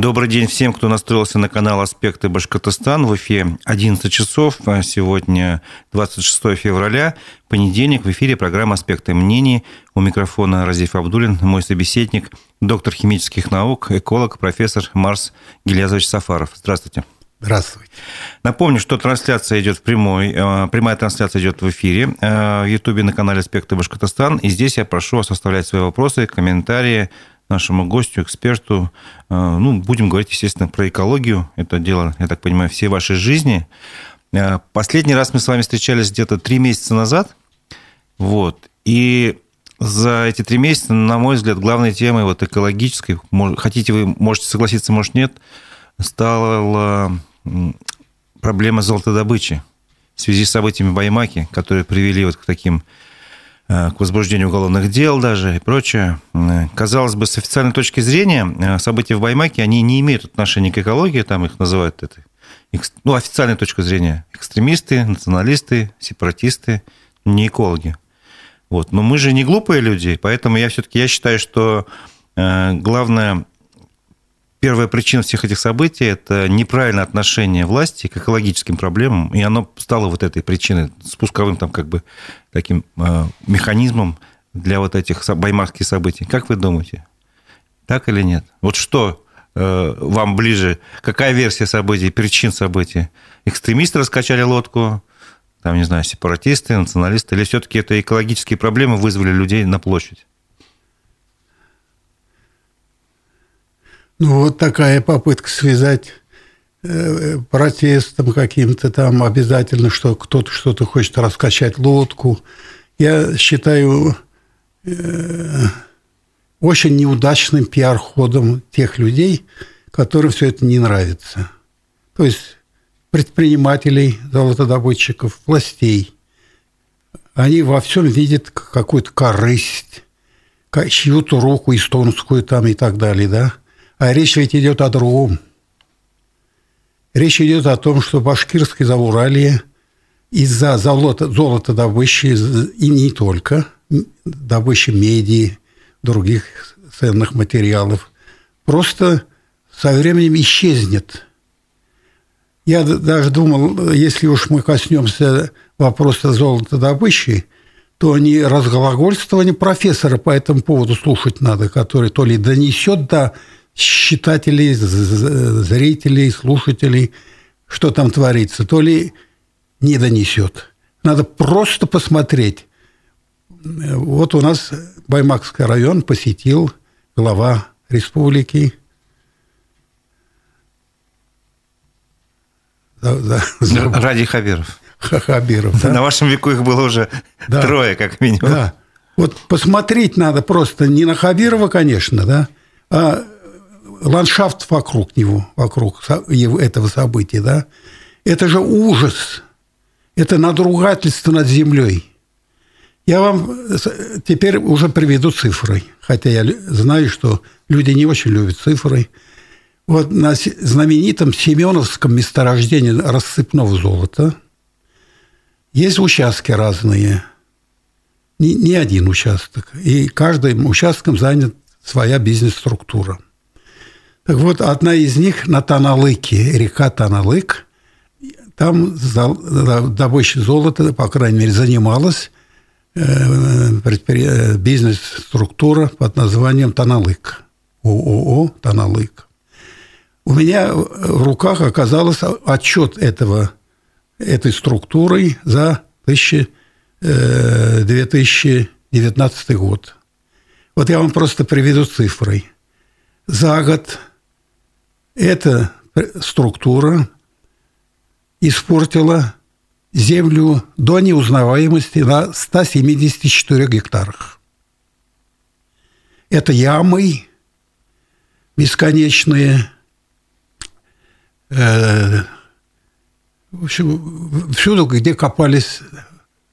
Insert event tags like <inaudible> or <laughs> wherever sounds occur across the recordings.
Добрый день всем, кто настроился на канал «Аспекты Башкортостан». В эфире 11 часов. А сегодня 26 февраля, понедельник. В эфире программа «Аспекты мнений». У микрофона Разиф Абдулин, мой собеседник, доктор химических наук, эколог, профессор Марс Гильязович Сафаров. Здравствуйте. Здравствуйте. Напомню, что трансляция идет в прямой, э, прямая трансляция идет в эфире э, в Ютубе на канале «Аспекты Башкортостан». И здесь я прошу вас оставлять свои вопросы, комментарии, нашему гостю, эксперту. Э, ну, будем говорить, естественно, про экологию. Это дело, я так понимаю, всей вашей жизни. Э, последний раз мы с вами встречались где-то три месяца назад. Вот. И за эти три месяца, на мой взгляд, главной темой вот экологической, хотите вы, можете согласиться, может нет, стала проблема золотодобычи в связи с событиями Баймаки, которые привели вот к таким к возбуждению уголовных дел даже и прочее. Э, казалось бы, с официальной точки зрения, э, события в Баймаке, они не имеют отношения к экологии, там их называют это, ну, официальной точки зрения, экстремисты, националисты, сепаратисты, не экологи. Вот. Но мы же не глупые люди, поэтому я все-таки я считаю, что главное Первая причина всех этих событий – это неправильное отношение власти к экологическим проблемам, и оно стало вот этой причиной, спусковым там как бы таким э, механизмом для вот этих баймарских событий. Как вы думаете, так или нет? Вот что э, вам ближе? Какая версия событий, причин событий? Экстремисты раскачали лодку, там, не знаю, сепаратисты, националисты, или все-таки это экологические проблемы вызвали людей на площадь? Ну, вот такая попытка связать э, протестом каким-то там обязательно, что кто-то что-то хочет раскачать лодку. Я считаю э, очень неудачным пиар-ходом тех людей, которым все это не нравится. То есть предпринимателей, золотодобытчиков, властей. Они во всем видят какую-то корысть, чью-то руку эстонскую там и так далее, да. А речь ведь идет о другом. Речь идет о том, что башкирское Зауралье из-за золота, золота добычи, и не только, добычи меди, других ценных материалов, просто со временем исчезнет. Я даже думал, если уж мы коснемся вопроса золотодобычи, то не разглагольствование профессора по этому поводу слушать надо, который то ли донесет до читателей, зрителей, слушателей, что там творится, то ли не донесет. Надо просто посмотреть. Вот у нас Баймакский район посетил глава республики. Ради Хабиров. Хабиров, да? На вашем веку их было уже да. трое, как минимум. Да. Вот посмотреть надо просто не на Хабирова, конечно, да, а ландшафт вокруг него, вокруг этого события, да, это же ужас, это надругательство над землей. Я вам теперь уже приведу цифры, хотя я знаю, что люди не очень любят цифры. Вот на знаменитом Семеновском месторождении рассыпного золота есть участки разные, не, не один участок, и каждым участком занят своя бизнес-структура – так вот, одна из них на Таналыке, река Таналык, там добыча золота, по крайней мере, занималась э, бизнес-структура под названием Таналык. ООО «Таналык». У меня в руках оказался отчет этого, этой структурой за 2019 э, год. Вот я вам просто приведу цифрой. За год эта структура испортила землю до неузнаваемости на 174 гектарах. Это ямы бесконечные, э, в общем, всюду, где копались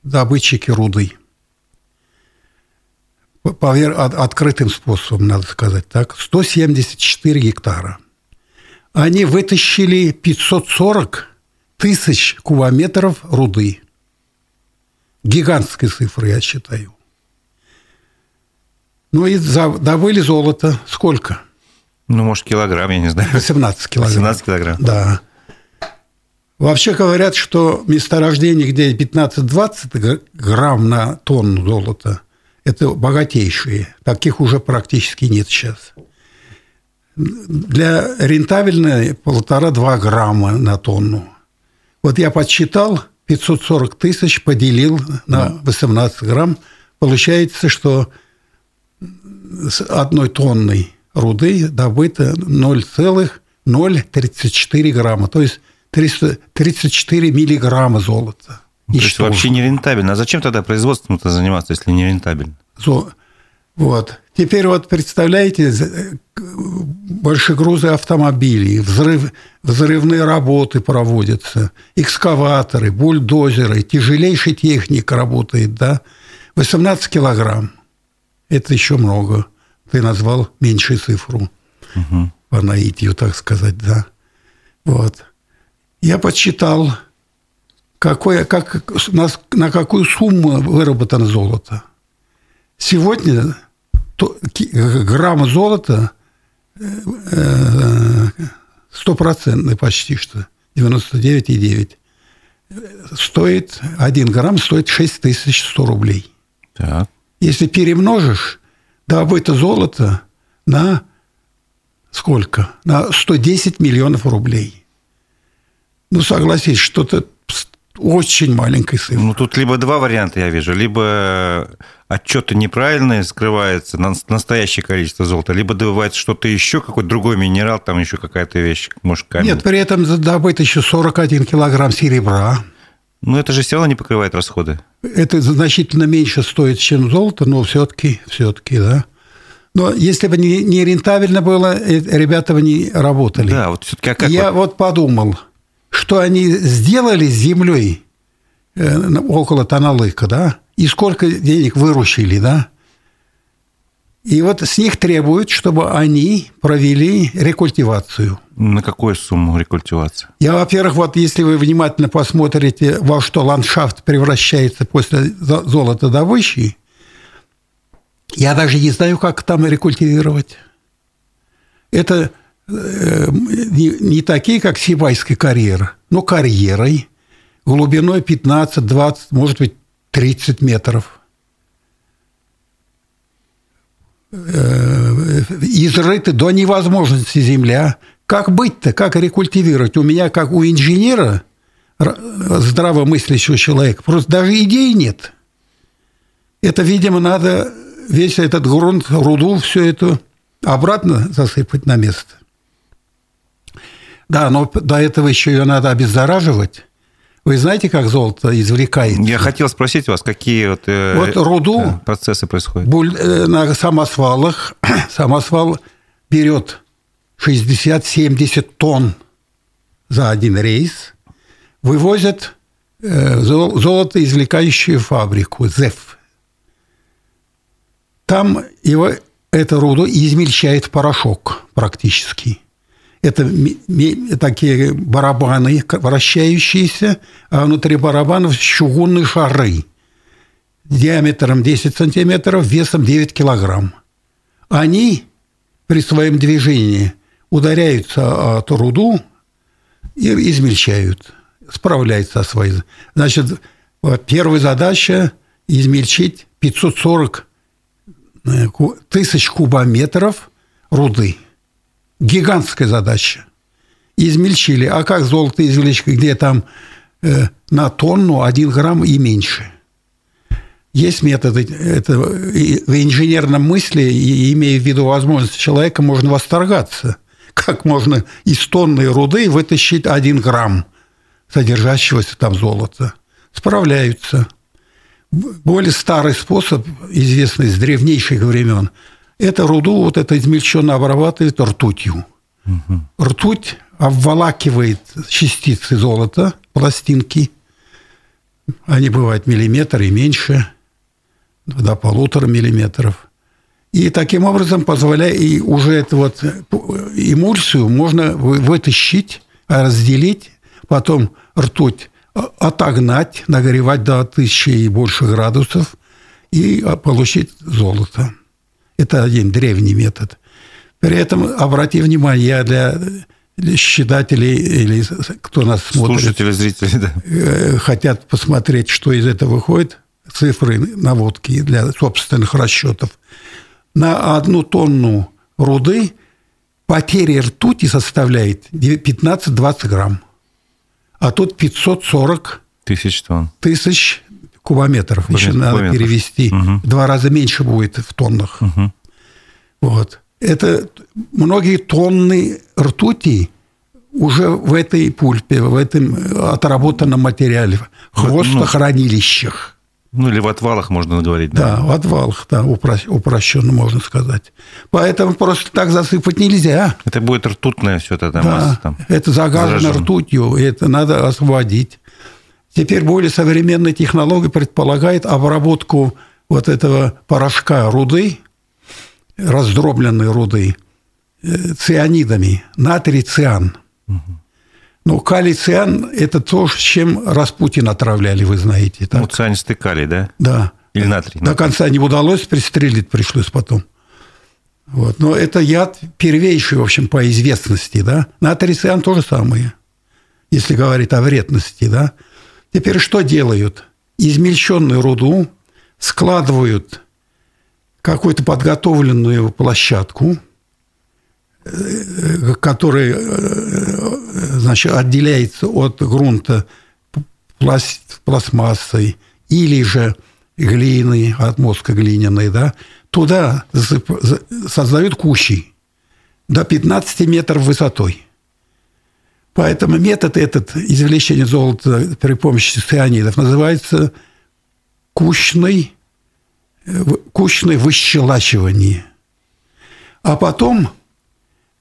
добытчики руды. По открытым способом, надо сказать так, 174 гектара – они вытащили 540 тысяч кубометров руды. Гигантская цифра, я считаю. Ну и добыли золото. Сколько? Ну, может, килограмм, я не знаю. 18 килограмм. 18 килограмм. Да. Вообще говорят, что месторождение, где 15-20 грамм на тонну золота, это богатейшие. Таких уже практически нет сейчас. Для рентабельной полтора-два грамма на тонну. Вот я подсчитал, 540 тысяч поделил на 18 грамм. Получается, что с одной тонной руды добыто 0,034 грамма. То есть 334 миллиграмма золота. Ну, то есть вообще не рентабельно. А зачем тогда производством-то заниматься, если не рентабельно? Вот. Теперь вот представляете, э, большегрузы автомобилей, взрыв, взрывные работы проводятся, экскаваторы, бульдозеры, тяжелейшая техника работает, да, 18 килограмм. Это еще много. Ты назвал меньшую цифру. Угу. По наитию, так сказать, да. Вот. Я подсчитал, какое, как, на, на какую сумму выработано золото. Сегодня то, грамм золота стопроцентный почти что, 99,9. Стоит, один грамм стоит 6100 рублей. Так. Если перемножишь добыто золото на сколько? На 110 миллионов рублей. Ну, согласись, что-то очень маленькой цифры. Ну, тут либо два варианта я вижу. Либо отчеты неправильные, скрывается настоящее количество золота, либо добывается что-то еще, какой-то другой минерал, там еще какая-то вещь, может, камень. Нет, при этом добыто еще 41 килограмм серебра. Но это же все равно не покрывает расходы. Это значительно меньше стоит, чем золото, но все-таки, все-таки, да. Но если бы не, не рентабельно было, э, ребята бы не работали. Да, вот все-таки а как Я вот... вот подумал, что они сделали с землей э, около Таналыка, да, и сколько денег выручили, да. И вот с них требуют, чтобы они провели рекультивацию. На какую сумму рекультивация? Я, во-первых, вот если вы внимательно посмотрите, во что ландшафт превращается после золотодобычи, я даже не знаю, как там рекультивировать. Это э, не, не такие, как Сибайский карьер, но карьерой, глубиной 15, 20, может быть, 30 метров. Э, изрыты до невозможности земля. Как быть-то, как рекультивировать? У меня, как у инженера, здравомыслящего человека, просто даже идей нет. Это, видимо, надо весь этот грунт, руду, все это обратно засыпать на место. Да, но до этого еще ее надо обеззараживать. Вы знаете, как золото извлекается? Я хотел спросить вас, какие вот, э, вот руду да, процессы происходят? Буль, э, на самосвалах <clears throat> самосвал берет 60-70 тонн за один рейс, вывозят э, золото извлекающую фабрику ЗЭФ. Там его, эту руду измельчает порошок практически – это такие барабаны вращающиеся, а внутри барабанов чугунные шары диаметром 10 сантиметров, весом 9 килограмм. Они при своем движении ударяются о ту руду и измельчают, справляются со своей. Значит, первая задача – измельчить 540 э, тысяч кубометров руды – Гигантская задача. Измельчили. А как золото извлечь, где там э, на тонну один грамм и меньше? Есть методы. Это в инженерном мысли, имея в виду возможность человека, можно восторгаться. Как можно из тонны руды вытащить один грамм содержащегося там золота? Справляются. Более старый способ, известный с древнейших времен – это руду, вот это измельченно обрабатывает ртутью. Угу. Ртуть обволакивает частицы золота, пластинки. Они бывают миллиметр и меньше, до полутора миллиметров. И таким образом, позволяя, и уже эту вот эмульсию можно вытащить, разделить, потом ртуть отогнать, нагревать до тысячи и больше градусов и получить золото. Это один древний метод. При этом, обрати внимание, я для читателей или кто нас смотрит... Слушатели, зрители, да. Э, хотят посмотреть, что из этого выходит, цифры, наводки для собственных расчетов. На одну тонну руды потеря ртути составляет 15-20 грамм. А тут 540 тысяч тонн. Тысяч кубометров. Кубометр, Еще надо кубометров. перевести. Угу. Два раза меньше будет в тоннах. Угу. Вот. Это многие тонны ртути уже в этой пульпе, в этом отработанном материале, в хвостохранилищах. Ну, или в отвалах можно говорить. Да, да в отвалах, да, упрощенно можно сказать. Поэтому просто так засыпать нельзя. Это будет ртутная все это да, масса там. Это загажено ртутью, и это надо освободить. Теперь более современная технология предполагает обработку вот этого порошка руды, раздробленной руды, э, цианидами, натрий циан. Угу. Ну, калий циан – это то, с чем Распутин отравляли, вы знаете. Так? Ну, цианистый калий, да? Да. Или натрий. До конца не удалось, пристрелить пришлось потом. Вот. Но это яд первейший, в общем, по известности. Да? Натрий циан то же самое, если говорить о вредности. Да? Теперь что делают? Измельченную руду складывают какую-то подготовленную площадку, э, которая э, значит, отделяется от грунта пластмассой или же глиной, от мозга глиняной, да, туда создают кущи до 15 метров высотой. Поэтому метод этот извлечения золота при помощи цианидов называется кущный, кущное выщелачивание. А потом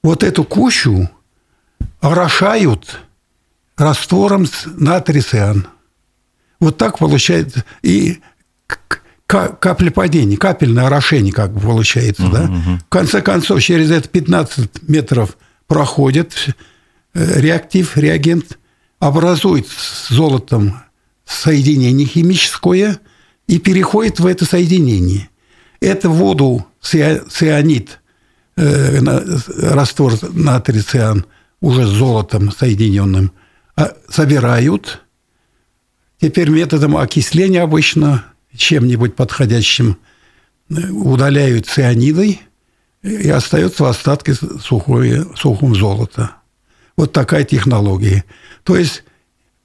вот эту кущу орошают раствором с натрициан. Вот так получается. И каплепадение, капельное орошение как бы получается. Uh-huh, да? uh-huh. В конце концов, через это 15 метров проходит реактив, реагент образует с золотом соединение химическое и переходит в это соединение. Это воду цианид, э, раствор натрий циан уже с золотом соединенным а, собирают. Теперь методом окисления обычно чем-нибудь подходящим э, удаляют цианидой, и остается в остатке сухое, сухом золота. Вот такая технология. То есть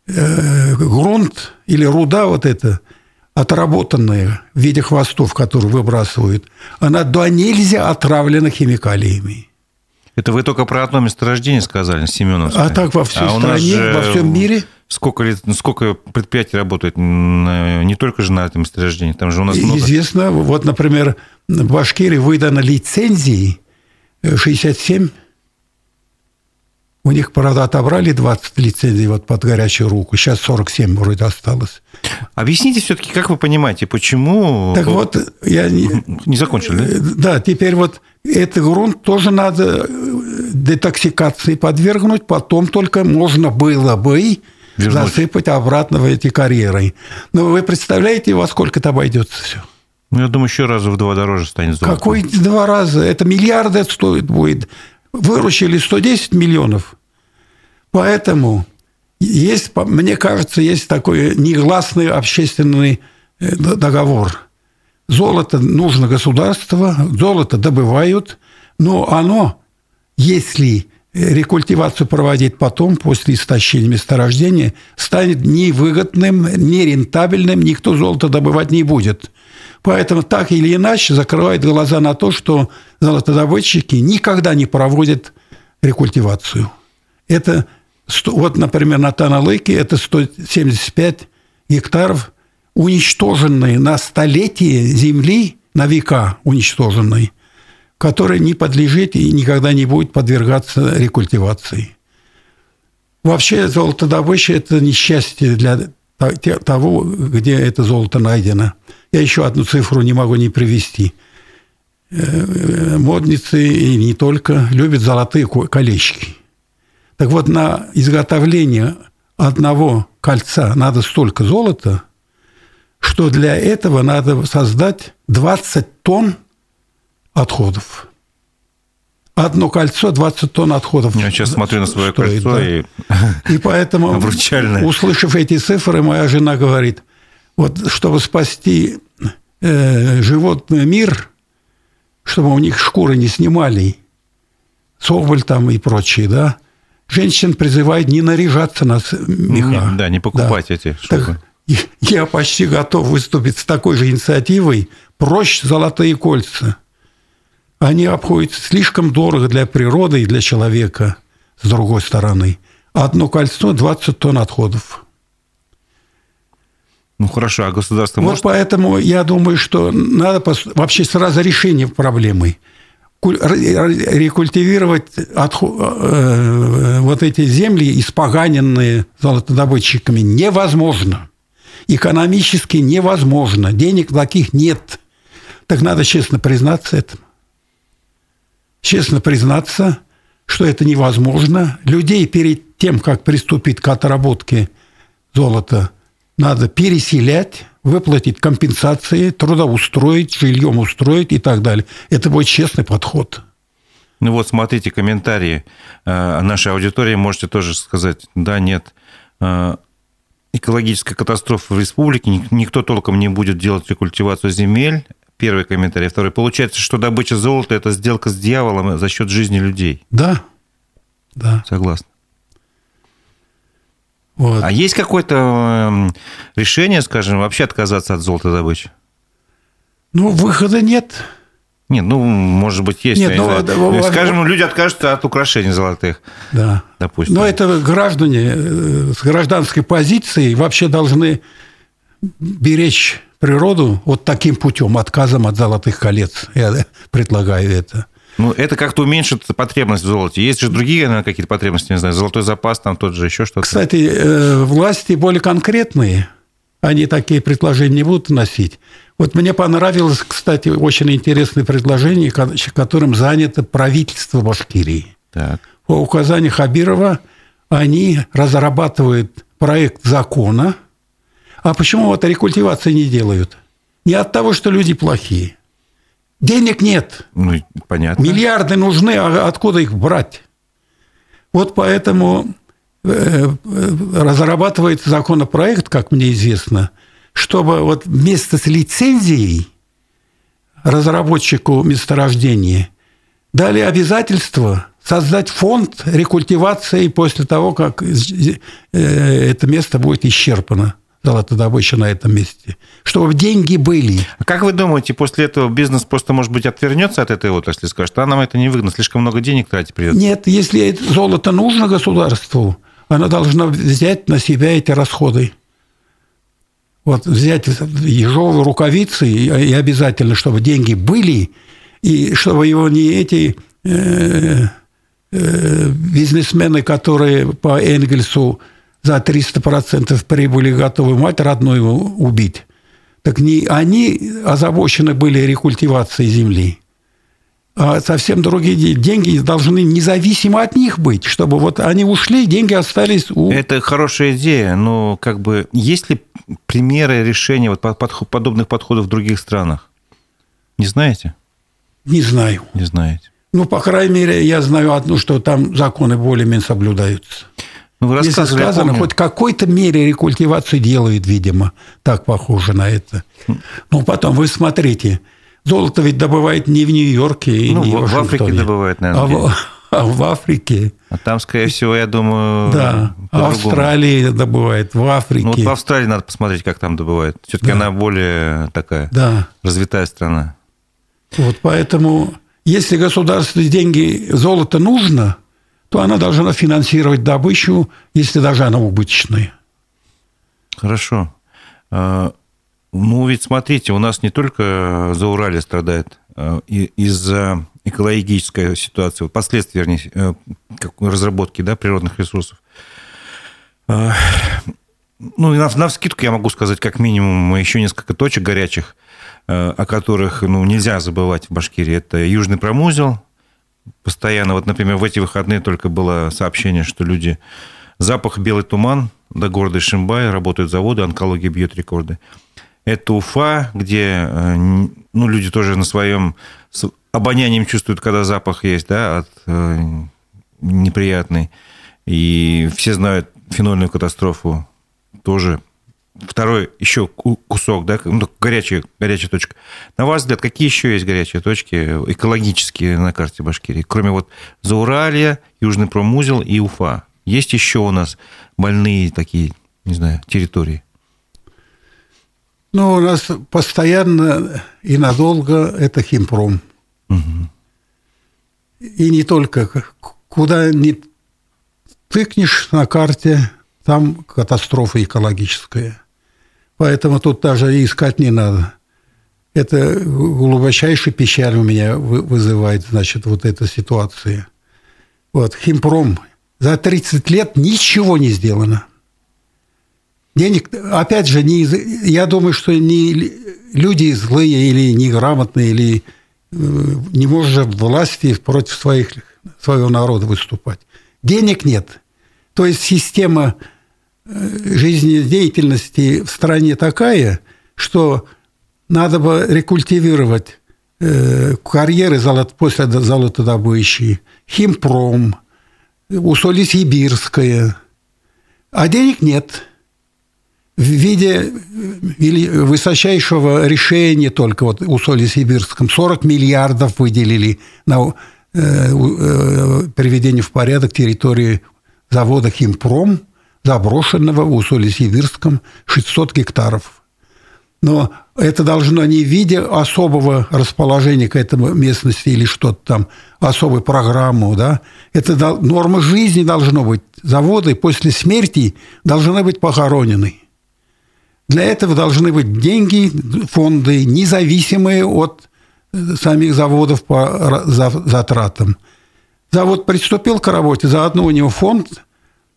э, грунт или руда вот эта, отработанная в виде хвостов, которые выбрасывают, она до нельзя отравлена химикалиями. Это вы только про одно месторождение сказали, Семеновское. А так во всей а стране, во всем мире. Сколько, лет, сколько предприятий работает не только же на этом месторождении, там же у нас много... Известно, вот, например, в Башкирии выдано лицензии 67 у них, правда, отобрали 20 лицензий вот под горячую руку. Сейчас 47 вроде осталось. Объясните все-таки, как вы понимаете, почему... Так вот, я... Не, закончили, да? Да, теперь вот этот грунт тоже надо детоксикации подвергнуть, потом только можно было бы Вернуть. засыпать обратно в эти карьеры. Но вы представляете, во сколько это обойдется все? Ну, я думаю, еще раза в два дороже станет золото. Какой два раза? Это миллиарды стоит будет выручили 110 миллионов. Поэтому есть, мне кажется, есть такой негласный общественный э, договор. Золото нужно государство, золото добывают, но оно, если рекультивацию проводить потом, после истощения месторождения, станет невыгодным, нерентабельным, никто золото добывать не будет. Поэтому так или иначе закрывает глаза на то, что золотодобытчики никогда не проводят рекультивацию. Это, вот, например, на Таналыке это 175 гектаров, уничтоженные на столетие земли, на века уничтоженной, которая не подлежит и никогда не будет подвергаться рекультивации. Вообще золотодобыча – это несчастье для того, где это золото найдено. Я еще одну цифру не могу не привести. Э, модницы и не только любят золотые колечки. Так вот, на изготовление одного кольца надо столько золота, что для этого надо создать 20 тонн отходов. одно кольцо 20 тонн отходов. Я сейчас смотрю на свое стоит, кольцо да. и... И поэтому, <laughs> обручальное. услышав эти цифры, моя жена говорит, вот чтобы спасти э, животный мир, чтобы у них шкуры не снимали, соболь там и прочие, да, женщин призывает не наряжаться на меха. Не, да, не покупать да. эти штуки. я почти готов выступить с такой же инициативой. Проще золотые кольца. Они обходятся слишком дорого для природы и для человека, с другой стороны. Одно кольцо – 20 тонн отходов. Ну хорошо, а государство вот может... поэтому я думаю, что надо вообще сразу решение проблемы – рекультивировать отход, э, вот эти земли, испоганенные золотодобытчиками, невозможно. Экономически невозможно. Денег таких нет. Так надо честно признаться этому. Честно признаться, что это невозможно. Людей перед тем, как приступить к отработке золота, надо переселять, выплатить компенсации, трудоустроить, жильем устроить и так далее. Это будет честный подход. Ну вот, смотрите, комментарии э, нашей аудитории. Можете тоже сказать, да, нет. Э, экологическая катастрофа в республике, никто толком не будет делать рекультивацию земель. Первый комментарий. Второй. Получается, что добыча золота – это сделка с дьяволом за счет жизни людей. Да, да. Согласен. Вот. А есть какое-то эм, решение, скажем, вообще отказаться от золотодобычи? Ну, выхода нет. Нет, ну, может быть, есть. Нет, ну, да, Скажем, люди откажутся от украшений золотых. Да. Допустим. Но это граждане э, с гражданской позицией вообще должны беречь природу вот таким путем, отказом от золотых колец. Я предлагаю это. Ну, это как-то уменьшит потребность в золоте. Есть же другие, наверное, какие-то потребности, не знаю, золотой запас, там тот же еще что-то. Кстати, э, власти более конкретные, они такие предложения не будут носить. Вот мне понравилось, кстати, очень интересное предложение, которым занято правительство Башкирии. Так. По указанию Хабирова они разрабатывают проект закона. А почему вот рекультивации не делают? Не от того, что люди плохие – Денег нет. Ну, понятно. Миллиарды нужны, а откуда их брать? Вот поэтому э, э, разрабатывается законопроект, как мне известно, чтобы вот вместо с лицензией разработчику месторождения дали обязательство создать фонд рекультивации после того, как э, это место будет исчерпано золотодобыча на этом месте, чтобы деньги были. А как вы думаете, после этого бизнес просто, может быть, отвернется от этой отрасли, скажет, а нам это не выгодно, слишком много денег тратить придется? Нет, если золото нужно государству, оно должно взять на себя эти расходы. Вот взять ежовые рукавицы и обязательно, чтобы деньги были, и чтобы его не эти э, э, бизнесмены, которые по Энгельсу за 300% прибыли готовы мать родную убить. Так не они озабочены были рекультивацией земли, а совсем другие деньги должны независимо от них быть, чтобы вот они ушли, деньги остались у... Это хорошая идея, но как бы есть ли примеры решения вот подобных подходов в других странах? Не знаете? Не знаю. Не знаете. Ну, по крайней мере, я знаю одну, что там законы более-менее соблюдаются. Ну, вы Если сказано, хоть какой-то мере рекультивацию делают, видимо. Так похоже на это. Ну, потом вы смотрите. Золото ведь добывает не в Нью-Йорке и ну, не в, в Африке добывает, наверное. А в, <laughs> а в Африке. А там, скорее всего, я думаю, Да, в Австралии добывает, в Африке. Ну, вот в Австралии надо посмотреть, как там добывают. Все-таки да. она более такая да. развитая страна. Вот поэтому, если государству деньги, золото нужно – то она должна финансировать добычу, если даже она убыточная. Хорошо. А, ну, ведь смотрите, у нас не только за Урале страдает а, из-за экологической ситуации, последствий, вернее, э, разработки да, природных ресурсов. А, ну, на, на вскидку я могу сказать, как минимум, еще несколько точек горячих, о которых ну, нельзя забывать в Башкирии. Это Южный промузел, постоянно, вот, например, в эти выходные только было сообщение, что люди... Запах белый туман до города Шимбай, работают заводы, онкология бьет рекорды. Это Уфа, где э, ну, люди тоже на своем обонянием чувствуют, когда запах есть, да, от э, неприятный. И все знают фенольную катастрофу тоже. Второй еще кусок, да, ну, горячая, горячая точка. На ваш взгляд, какие еще есть горячие точки экологические на карте Башкирии? Кроме вот Зауралья, Южный промузел и Уфа. Есть еще у нас больные такие, не знаю, территории? Ну, у нас постоянно и надолго это химпром. Угу. И не только. Куда ни тыкнешь на карте, там катастрофа экологическая. Поэтому тут даже искать не надо. Это глубочайший печаль у меня вызывает, значит, вот эта ситуация. Вот, химпром. За 30 лет ничего не сделано. Денег, опять же, не, я думаю, что не люди злые или неграмотные, или э, не может власти против своих, своего народа выступать. Денег нет. То есть система жизнедеятельности в стране такая, что надо бы рекультивировать э, карьеры после золотодобычи, химпром, Усолье-Сибирское, а денег нет – в виде высочайшего решения только вот у Соли Сибирском 40 миллиардов выделили на э, э, приведение в порядок территории завода «Химпром», заброшенного в Усоле-Сибирском 600 гектаров. Но это должно не в виде особого расположения к этому местности или что-то там, особой программу, да. Это норма жизни должно быть. Заводы после смерти должны быть похоронены. Для этого должны быть деньги, фонды, независимые от э, самих заводов по затратам. Завод приступил к работе, заодно у него фонд.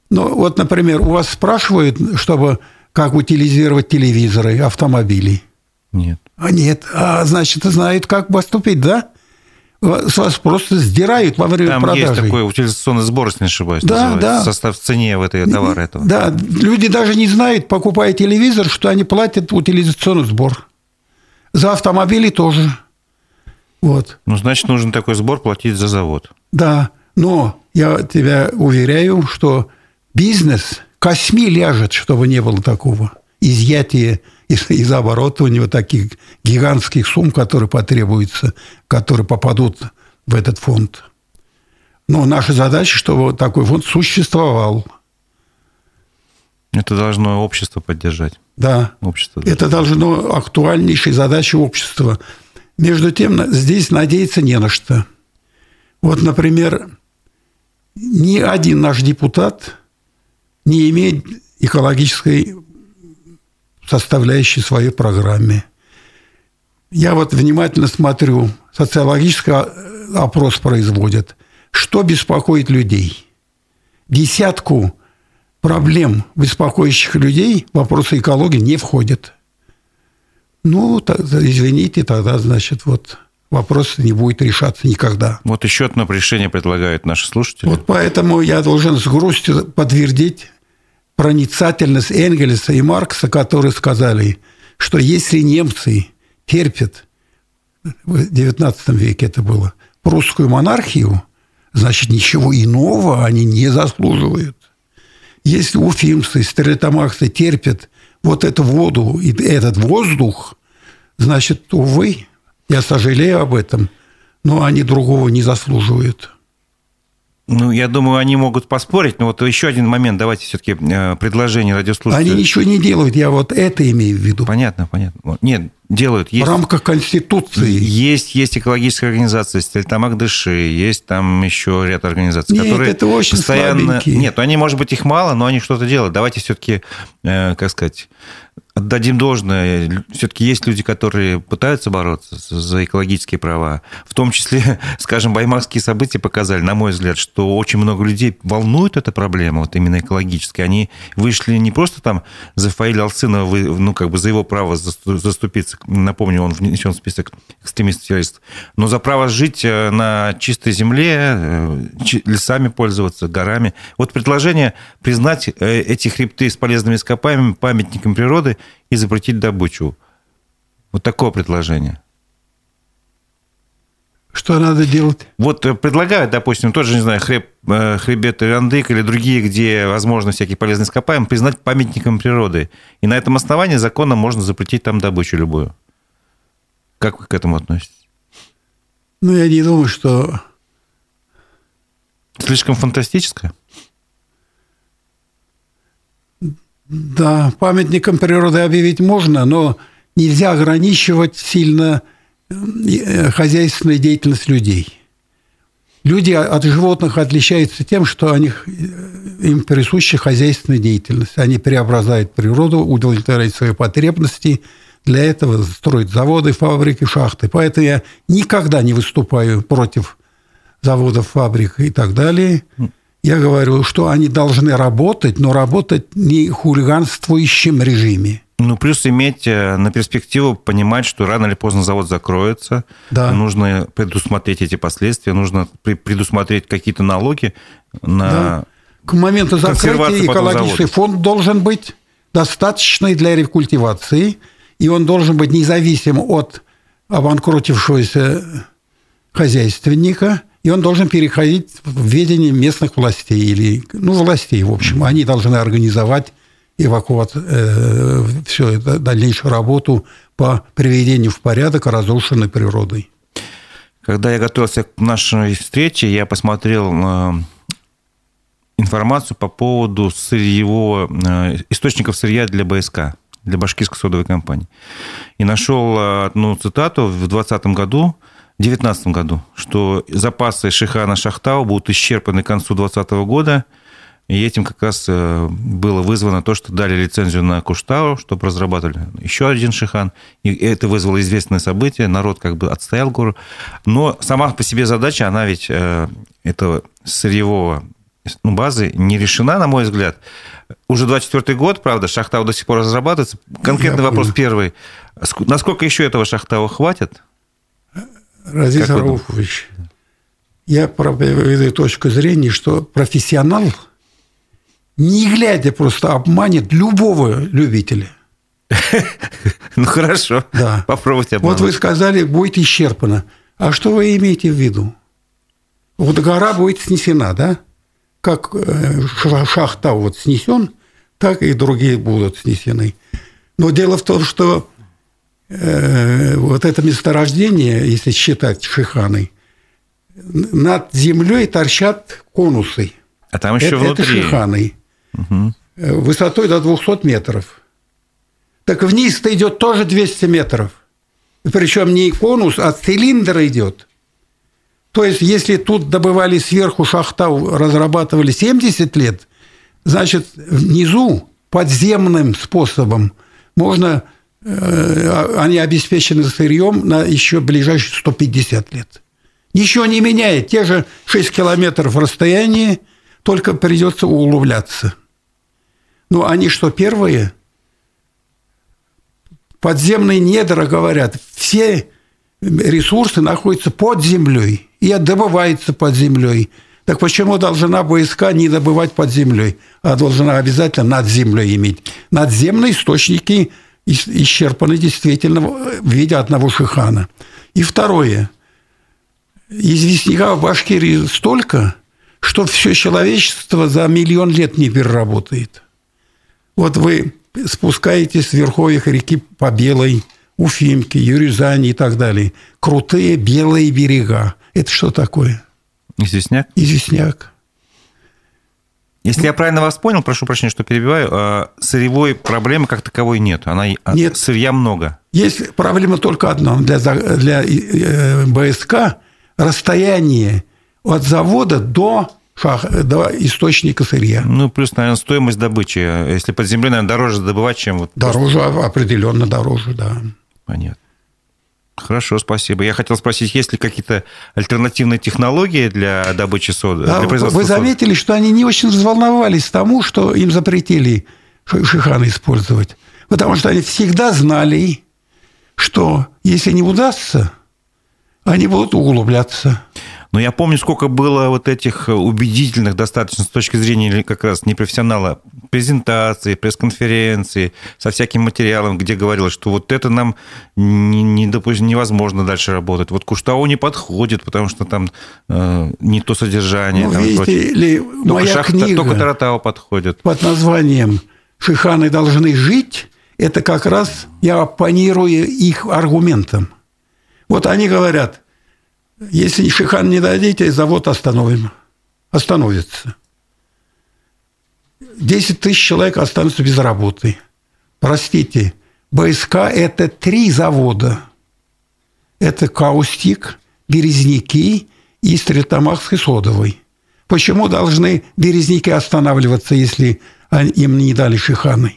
Ну, вот, например, у вас спрашивают, чтобы как утилизировать телевизоры, автомобили? Нет. А нет. А значит, знают, как поступить, да? с вас просто сдирают во время Там продажи. есть такой утилизационный сбор, если не ошибаюсь, да, да. состав в цене в этой товара этого. Да, люди даже не знают, покупая телевизор, что они платят утилизационный сбор. За автомобили тоже. Вот. Ну, значит, нужен такой сбор платить за завод. Да, но я тебя уверяю, что бизнес косми ляжет, чтобы не было такого изъятия из, из оборота у него таких гигантских сумм, которые потребуются, которые попадут в этот фонд. Но наша задача, чтобы такой фонд существовал. Это должно общество поддержать. Да. Общество Это должно актуальнейшей задачей общества. Между тем, здесь надеяться не на что. Вот, например, ни один наш депутат не имеет экологической составляющей своей программе. Я вот внимательно смотрю, социологический опрос производят. Что беспокоит людей? Десятку проблем, беспокоящих людей, вопросы экологии не входят. Ну, извините, тогда, значит, вот вопрос не будет решаться никогда. Вот еще одно решение предлагают наши слушатели. Вот поэтому я должен с грустью подтвердить проницательность Энгельса и Маркса, которые сказали, что если немцы терпят, в XIX веке это было, прусскую монархию, значит, ничего иного они не заслуживают. Если уфимцы, стрелетомахцы терпят вот эту воду и этот воздух, значит, увы, я сожалею об этом, но они другого не заслуживают. Ну, я думаю, они могут поспорить, но вот еще один момент, давайте все-таки э, предложение радиослушателей. Они ничего не делают, я вот это имею в виду. Понятно, понятно. Нет, делают. Есть, в рамках Конституции. Есть, есть экологическая организация, Стельтамак Дыши, есть там еще ряд организаций, Нет, которые это очень постоянно... Слабенькие. Нет, они, может быть, их мало, но они что-то делают. Давайте все-таки, э, как сказать, отдадим должное. Все-таки есть люди, которые пытаются бороться за экологические права. В том числе, <laughs> скажем, баймакские события показали, на мой взгляд, что очень много людей волнует эта проблема, вот именно экологическая. Они вышли не просто там за Фаиля Алцинова, ну, как бы за его право заступиться, напомню, он внесен в список экстремистов-террористов, но за право жить э, на чистой земле, э, лесами пользоваться, горами. Вот предложение признать э, эти хребты с полезными ископаемыми памятниками природы и запретить добычу. Вот такое предложение. Что надо делать? Вот э, предлагают, допустим, тот же, не знаю, хреб, э, хребет Ирандык или другие, где возможно всякие полезные ископаемые, признать памятником природы. И на этом основании законом можно запретить там добычу любую. Как вы к этому относитесь? Ну, я не думаю, что... Слишком фантастическое? Да, памятником природы объявить можно, но нельзя ограничивать сильно э, хозяйственную деятельность людей. Люди от животных отличаются тем, что они, э, им присуща хозяйственная деятельность. Они преобразуют природу, удовлетворяют свои потребности. Для этого строят заводы, фабрики, шахты. Поэтому я никогда не выступаю против заводов, фабрик и так далее. Я говорю, что они должны работать, но работать не в хулиганствующем режиме. Ну, плюс иметь э, на перспективу, понимать, что рано или поздно завод закроется. Да. Нужно предусмотреть эти последствия, нужно предусмотреть какие-то налоги на да. К моменту закрытия экологический фонд должен быть достаточный для рекультивации, и он должен быть независим от обанкротившегося хозяйственника – и он должен переходить в ведение местных властей или ну властей в общем они должны организовать эвакуацию э, все это дальнейшую работу по приведению в порядок разрушенной природой. Когда я готовился к нашей встрече, я посмотрел э, информацию по поводу сырьевого, э, источников сырья для БСК, для башкирской содовой компании. И нашел одну цитату в 2020 году, 2019 году, что запасы Шихана Шахтау будут исчерпаны к концу 2020 года, и этим как раз э, было вызвано то, что дали лицензию на Куштау, чтобы разрабатывали еще один Шихан. И это вызвало известное событие. Народ как бы отстоял гору. Но сама по себе задача, она ведь э, этого сырьевого ну, базы не решена, на мой взгляд. Уже 24 год, правда, Шахтау до сих пор разрабатывается. Конкретный Я вопрос понял. первый. Насколько еще этого Шахтау хватит? Разиз Рауфович, я проведу точку зрения, что профессионал, не глядя, просто обманет любого любителя. <laughs> Ну хорошо, да. попробуйте обмануть. Вот вы сказали, будет исчерпано. А что вы имеете в виду? Вот гора будет снесена, да? Как э, шахта вот снесен, так и другие будут снесены. Но дело в том, что Э, вот это месторождение, если считать Шиханой, над землей торчат конусы. А там еще это, внутри. Это Шиханой. Угу. Высотой до 200 метров. Так вниз-то идет тоже 200 метров. Причем не конус, а цилиндр идет. То есть, если тут добывали сверху шахтау, разрабатывали 70 лет, значит, внизу подземным способом можно Э, они обеспечены сырьем на еще ближайшие 150 лет. Ничего не меняет. Те же 6 километров расстояние, только придется углубляться. Ну, они что, первые? Подземные недра, говорят, все ресурсы находятся под землей и добываются под землей. Так почему должна БСК не добывать под землей, а должна обязательно над землей иметь? Надземные источники – исчерпаны действительно в виде одного шихана. И второе. Известняка в Башкирии столько, что все человечество за миллион лет не переработает. Вот вы спускаетесь с верховьях реки по Белой, Уфимки, Юрюзани и так далее. Крутые белые берега. Это что такое? Известняк? Известняк. Если я правильно вас понял, прошу прощения, что перебиваю, а, сырьевой проблемы как таковой нет. Она, а, нет. Сырья много. Есть проблема только одна. Для, для э, БСК расстояние от завода до шах, до источника сырья. Ну, плюс, наверное, стоимость добычи. Если под землей, наверное, дороже добывать, чем... Вот дороже, просто... определенно дороже, да. Понятно. Хорошо, спасибо. Я хотел спросить, есть ли какие-то альтернативные технологии для добычи соды? Да, для вы заметили, соды? что они не очень взволновались тому, что им запретили шиханы использовать. Потому что они всегда знали, что если не удастся, они будут углубляться. Но я помню, сколько было вот этих убедительных достаточно с точки зрения как раз непрофессионала презентаций, пресс-конференции со всяким материалом, где говорилось, что вот это нам не, не допустим, невозможно дальше работать. Вот Куштау не подходит, потому что там э, не то содержание. Ну, там, видите только моя шахта, книга только Таратау подходит. под названием «Шиханы должны жить» это как раз я оппонирую их аргументам. Вот они говорят, если Шихан не дадите, завод остановим. Остановится. 10 тысяч человек останутся без работы. Простите, БСК – это три завода. Это Каустик, Березники и Стрелтомахский содовый. Почему должны Березники останавливаться, если им не дали Шиханы?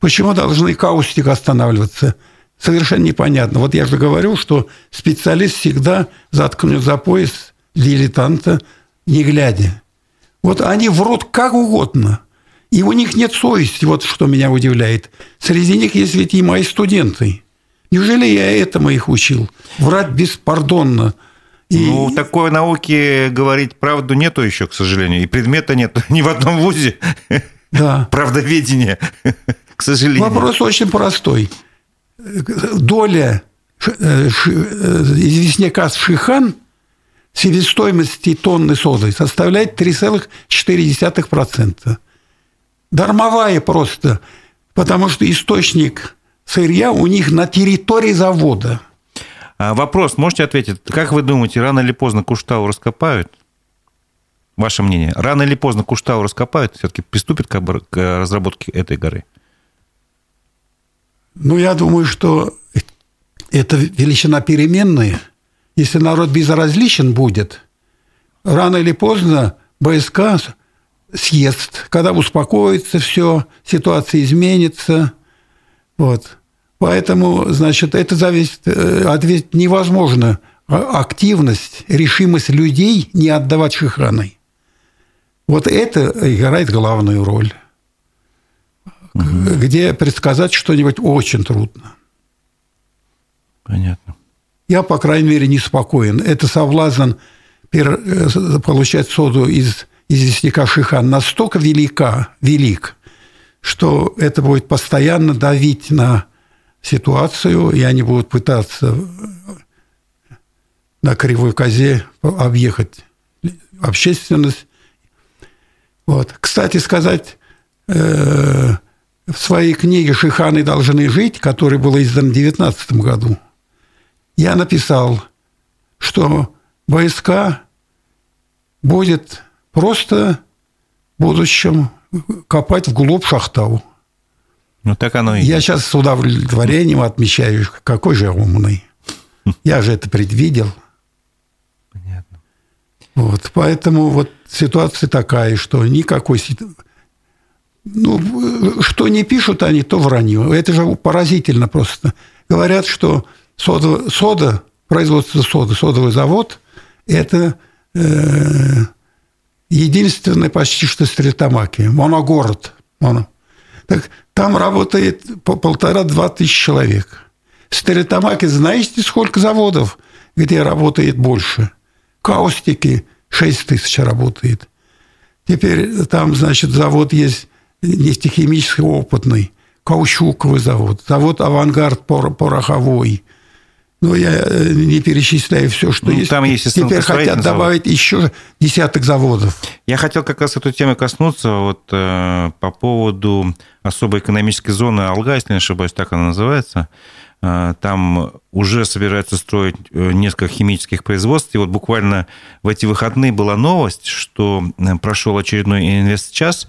Почему должны Каустик останавливаться? Совершенно непонятно. Вот я же говорю, что специалист всегда заткнет за пояс дилетанта, не глядя. Вот они врут как угодно. И у них нет совести, вот что меня удивляет. Среди них есть ведь и мои студенты. Неужели я этому их учил? Врать беспардонно. И... Ну, такой науке говорить правду нету еще, к сожалению. И предмета нет <laughs> ни в одном вузе. Да. <laughs> Правдоведение, <laughs> к сожалению. Вопрос очень простой доля э, э, известняка с Шихан себестоимости тонны соды составляет 3,4%. Дармовая просто, потому что источник сырья у них на территории завода. А вопрос, можете ответить, как вы думаете, рано или поздно Куштау раскопают? Ваше мнение, рано или поздно Куштау раскопают, все-таки приступит к разработке этой горы? Ну, я думаю, что это величина переменная. Если народ безразличен будет, рано или поздно БСК съест, когда успокоится все, ситуация изменится. Вот. Поэтому, значит, это зависит э, от невозможно а, активность, решимость людей не отдавать шихраной. Вот это играет главную роль угу. где предсказать что-нибудь очень трудно. Понятно. Я, по крайней мере, не спокоен. Это соблазн э, получать соду из известняка Шихан настолько велика, велик, что это будет постоянно давить на ситуацию, и они будут пытаться на кривой козе объехать общественность. Вот. Кстати сказать, э, в своей книге «Шиханы должны жить», которая была издана в 2019 году, я написал, что ВСК будет просто в будущем копать вглубь Шахтау. Ну, так оно и Я сейчас с удовлетворением отмечаю, какой же умный. <laughs> Я же это предвидел. Понятно. Вот, поэтому вот ситуация такая, что никакой ну, что не пишут они, то вранье. Это же поразительно просто. Говорят, что сода, сода производство соды, содовый завод – это э, единственный почти что стрельтомаки, моногород. Моно. Так там работает по полтора-два тысячи человек. Стрельтомаки, знаете, сколько заводов, где работает больше? Каустики 6 тысяч работает. Теперь там, значит, завод есть нефтехимический опытный, каучуковый завод, завод «Авангард» пороховой. Ну, я э, не перечисляю все, что ну, есть. Там есть Теперь хотят добавить завод. еще десяток заводов. Я хотел как раз эту тему коснуться вот, э, по поводу особой экономической зоны Алга, если не ошибаюсь, так она называется. Э, там уже собираются строить э, несколько химических производств. И вот буквально в эти выходные была новость, что прошел очередной инвест-час,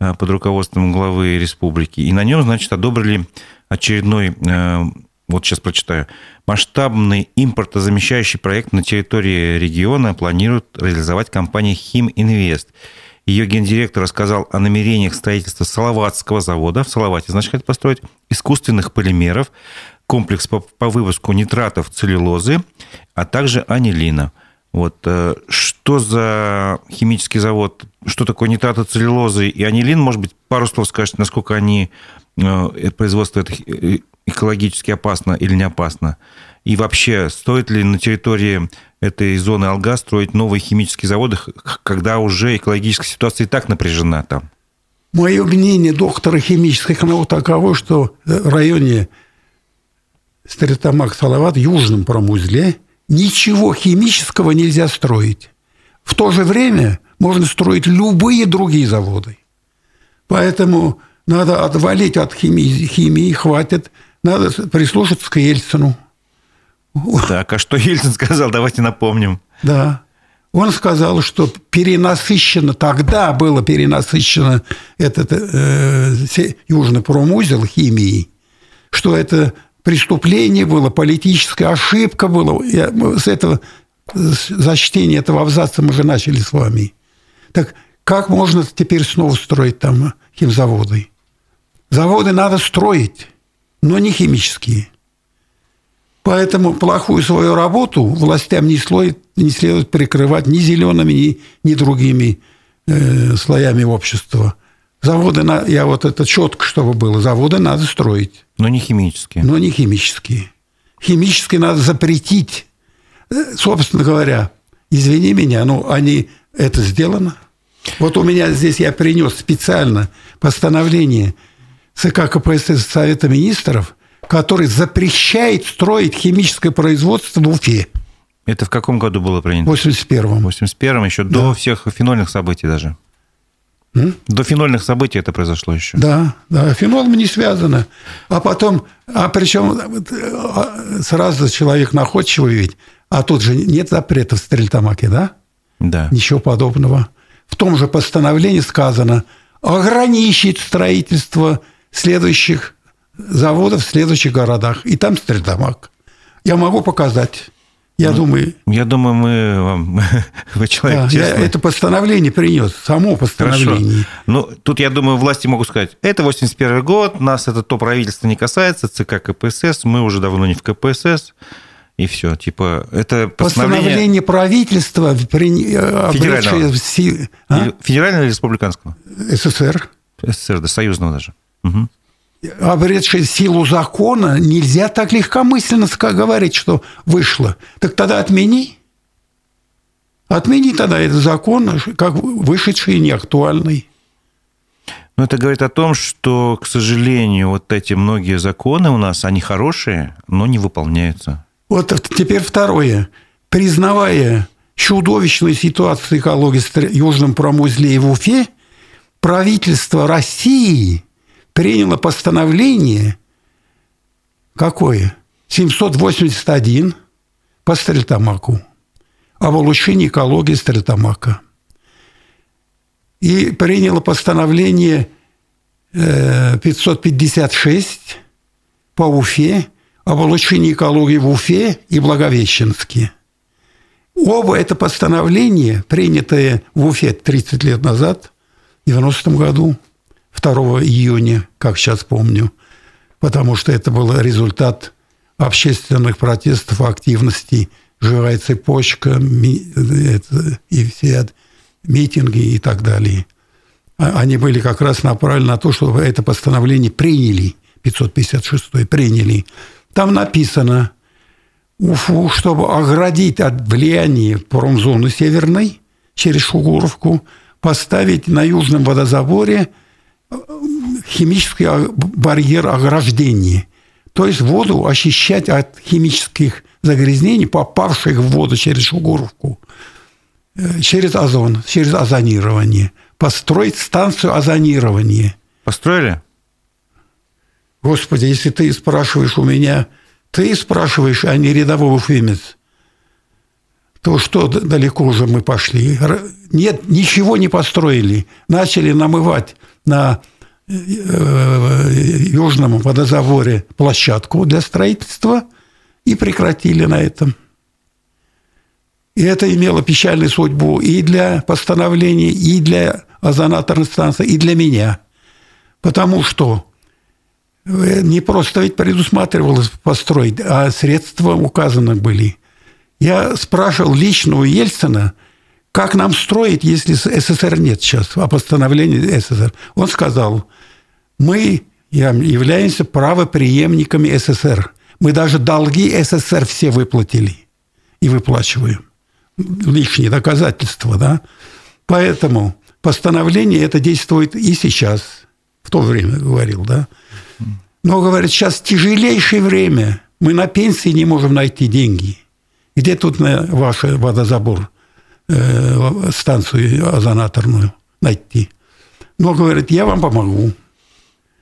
под руководством главы республики. И на нем, значит, одобрили очередной, э, вот сейчас прочитаю, масштабный импортозамещающий проект на территории региона планирует реализовать компания «Химинвест». Ее гендиректор рассказал о намерениях строительства Салаватского завода, в Салавате, значит, хотят построить искусственных полимеров, комплекс по, по выпуску нитратов целлюлозы, а также анилина – вот э, что за химический завод, что такое нитратоцеллюлозы и анилин, может быть, пару слов скажете, насколько они, э, производство этих, э, экологически опасно или не опасно? И вообще, стоит ли на территории этой зоны Алга строить новые химические заводы, когда уже экологическая ситуация и так напряжена там? Мое мнение доктора химических наук таково, что в районе Стритамак Салават, южном промузле, ничего химического нельзя строить. В то же время можно строить любые другие заводы. Поэтому надо отвалить от химии, химии хватит. Надо прислушаться к Ельцину. Так, а что Ельцин сказал? Давайте напомним. Да. Он сказал, что перенасыщено, тогда было перенасыщено этот э, южный промузел химией, что это преступление было, политическая ошибка была. Я, с этого за чтение этого абзаца мы же начали с вами. Так как можно теперь снова строить там химзаводы? Заводы надо строить, но не химические. Поэтому плохую свою работу властям не, слой, не следует прикрывать ни зелеными, ни, ни другими э, слоями общества. Заводы, на, я вот это четко, чтобы было, заводы надо строить. Но не химические. Но не химические. Химические надо запретить. Э, собственно говоря, извини меня, но они это сделано. Вот у меня здесь я принес специально постановление ЦК КПСС Совета Министров, который запрещает строить химическое производство в Уфе. Это в каком году было принято? В 81-м. В 81-м, еще да. до всех фенольных событий даже. М? До фенольных событий это произошло еще. Да, да, фенолом не связано. А потом, а причем а, сразу человек находчивый ведь, а тут же нет запрета в Стрельтамаке, да? Да. Ничего подобного. В том же постановлении сказано ограничить строительство следующих заводов в следующих городах. И там Стрельтамак. Я могу показать. Я ну, думаю... Я думаю, мы вам... <laughs> Вы человек да, честный. Я это постановление принес, само постановление. Хорошо. Ну, тут, я думаю, власти могут сказать, это 81 год, нас это то правительство не касается, ЦК КПСС, мы уже давно не в КПСС, и все. Типа, это постановление... Постановление правительства, при... Э, федерального. А? Федерального или республиканского? СССР. СССР, да, союзного даже. Угу обретшее силу закона, нельзя так легкомысленно говорить, что вышло. Так тогда отмени. Отмени тогда этот закон, как вышедший и неактуальный. Но это говорит о том, что, к сожалению, вот эти многие законы у нас, они хорошие, но не выполняются. Вот теперь второе. Признавая чудовищную ситуацию экологии в Южном промузле и в Уфе, правительство России – приняло постановление какое? 781 по Стрельтамаку об улучшении экологии Стрельтамака. И приняло постановление 556 э, по Уфе об улучшении экологии в Уфе и Благовещенске. Оба это постановления, принятые в Уфе 30 лет назад, в 90 году – 2 июня, как сейчас помню, потому что это был результат общественных протестов, активностей, живая цепочка и все митинги и так далее. А, они были как раз направлены на то, чтобы это постановление приняли, 556 приняли. Там написано, Уфу, чтобы оградить от влияния промзоны северной через Шугуровку, поставить на южном водозаборе – химический барьер ограждения. То есть воду очищать от химических загрязнений, попавших в воду через Шугуровку, э, через озон, через озонирование. Построить станцию озонирования. Построили? Господи, если ты спрашиваешь у меня, ты спрашиваешь, а не рядового уфимец, то что далеко уже мы пошли? Нет, ничего не построили. Начали намывать на э, южном водозаборе площадку для строительства и прекратили на этом. И это имело печальную судьбу и для постановления, и для озонаторной станции, и для меня. Потому что э, не просто ведь предусматривалось построить, а средства указаны были. Я спрашивал лично у Ельцина – как нам строить, если СССР нет сейчас, а постановление СССР? Он сказал, мы являемся правоприемниками СССР. Мы даже долги СССР все выплатили и выплачиваем. Лишние доказательства, да? Поэтому постановление это действует и сейчас. В то время говорил, да? Но, говорит, сейчас тяжелейшее время. Мы на пенсии не можем найти деньги. Где тут на ваш водозабор, э, станцию озонаторную найти? Но, говорит, я вам помогу.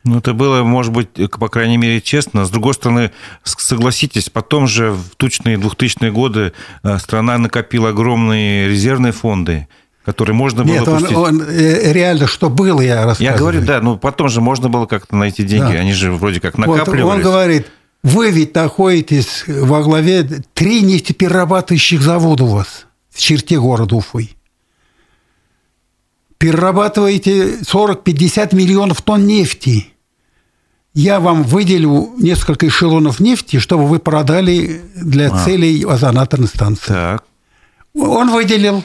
Ну, это было, может быть, по крайней мере, честно. С другой стороны, согласитесь, потом же в тучные 2000-е годы э, страна накопила огромные резервные фонды, которые можно было Нет, он, он э, реально, что было, я рассказываю. Я говорю, да, ну потом же можно было как-то найти деньги, да. они же вроде как накапливались. Вот он говорит, вы ведь находитесь во главе три нефтеперерабатывающих завода у вас в черте города Уфы. Перерабатываете 40-50 миллионов тонн нефти. Я вам выделю несколько эшелонов нефти, чтобы вы продали для а. целей озонаторной станции. Так. Он выделил.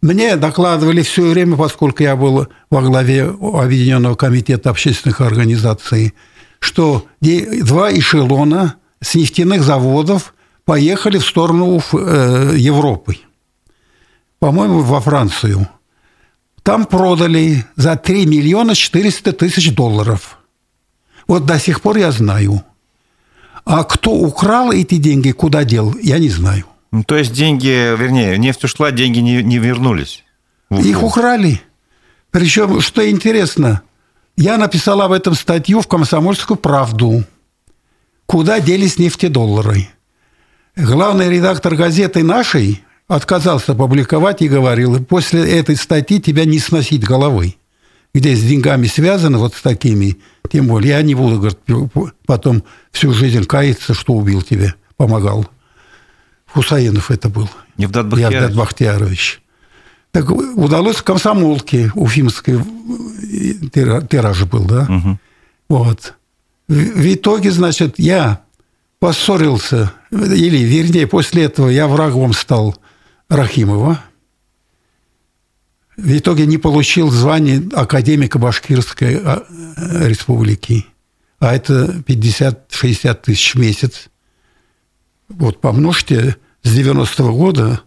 Мне докладывали все время, поскольку я был во главе Объединенного комитета общественных организаций, что два эшелона с нефтяных заводов поехали в сторону э, Европы. По-моему, во Францию. Там продали за 3 миллиона 400 тысяч долларов. Вот до сих пор я знаю. А кто украл эти деньги, куда дел, я не знаю. Ну, то есть деньги, вернее, нефть ушла, деньги не, не вернулись? Их украли. Причем, что интересно, я написал об этом статью в «Комсомольскую правду». Куда делись нефтедоллары? Главный редактор газеты нашей отказался публиковать и говорил, после этой статьи тебя не сносить головой. Где с деньгами связаны, вот с такими, тем более я не буду говорит, потом всю жизнь каяться, что убил тебя, помогал. Хусаинов это был. Евдат Бахтиярович. Евдат Бахтиярович. Так удалось в комсомолке уфимской тираж был, да? Угу. Вот. В итоге, значит, я поссорился, или, вернее, после этого я врагом стал Рахимова. В итоге не получил звание академика Башкирской а, республики. А это 50-60 тысяч в месяц. Вот помножьте с 90-го года.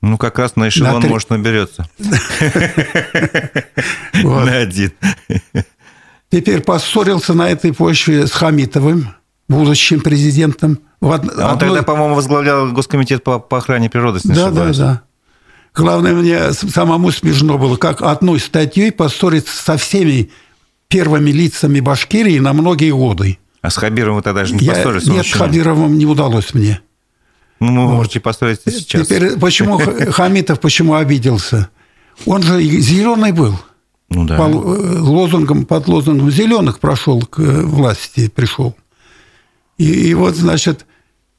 Ну, как раз на эшелон, на три... может, наберется. <laughs> На один. Теперь поссорился на этой почве с Хамитовым, будущим президентом. А он тогда, по-моему, возглавлял Госкомитет по, охране природы, Да, да, да. Главное, мне самому смешно было, как одной статьей поссориться со всеми первыми лицами Башкирии на многие годы. А с Хабировым вы тогда же не поссорились? Нет, с Хабировым не удалось мне. Ну, вы можете поссориться сейчас. Теперь почему <laughs> Хамитов почему обиделся? Он же зеленый был. Ну да. По э, лозунгам, под лозунгом зеленых прошел к э, власти, пришел. И, и вот, значит,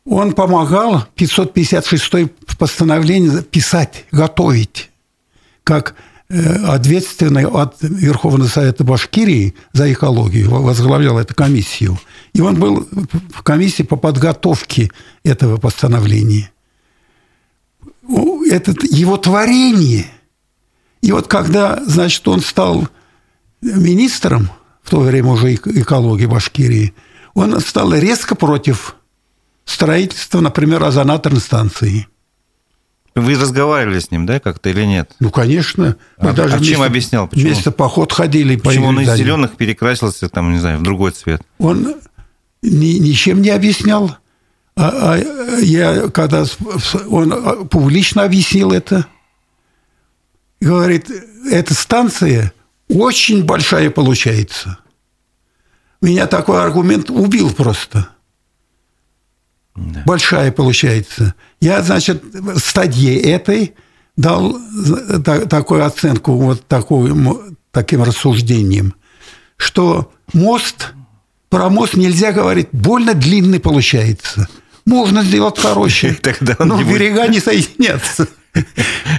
он помогал 556 постановление писать, готовить, как ответственный от Верховного Совета Башкирии за экологию, возглавлял эту комиссию. И он был в комиссии по подготовке этого постановления. Это его творение. И вот когда, значит, он стал министром, в то время уже экологии Башкирии, он стал резко против строительства, например, озонаторной станции. Вы разговаривали с ним, да, как-то или нет? Ну, конечно. Мы а, даже а чем объяснял? Почему? Вместе поход ходили. Почему он из зеленых перекрасился, там, не знаю, в другой цвет? Он ни, ничем не объяснял. А, а я, когда он публично объяснил это, говорит, эта станция очень большая получается. Меня такой аргумент убил просто. Да. Большая получается. Я, значит, стадье этой дал такую оценку вот такую, таким рассуждением, что мост, про мост нельзя говорить, больно длинный получается. Можно сделать короче, <laughs> но берега не соединятся.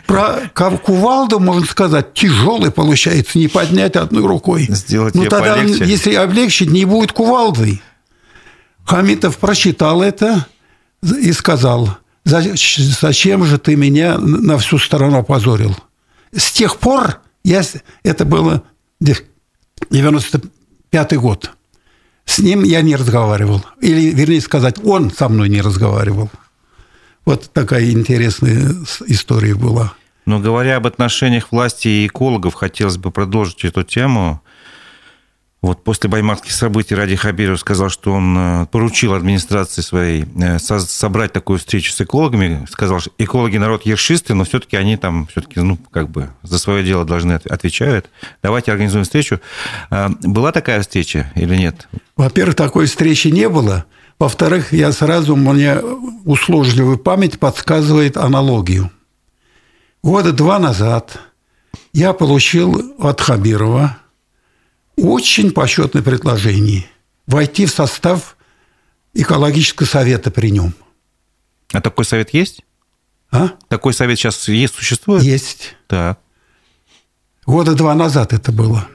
Про кувалду, можно сказать, тяжелый получается, не поднять одной рукой. Сделать ну, тогда, полегче. если облегчить, не будет кувалды. Хамитов прочитал это и сказал, зачем же ты меня на всю сторону опозорил? С тех пор, я, это было 95 пятый год. С ним я не разговаривал. Или, вернее сказать, он со мной не разговаривал. Вот такая интересная история была. Но говоря об отношениях власти и экологов, хотелось бы продолжить эту тему. Вот после баймакских событий Ради Хабиров сказал, что он э, поручил администрации своей э, собрать такую встречу с экологами. Сказал, что экологи народ ершистый, но все-таки они там все-таки, ну, как бы за свое дело должны отвечают. Давайте организуем встречу. А, была такая встреча или нет? Во-первых, такой встречи не было. Во-вторых, я сразу, мне услужливая память подсказывает аналогию. Года два назад я получил от Хабирова очень почетное предложение войти в состав экологического совета при нем. А такой совет есть? А? Такой совет сейчас есть, существует? Есть. Так. Года два назад это было.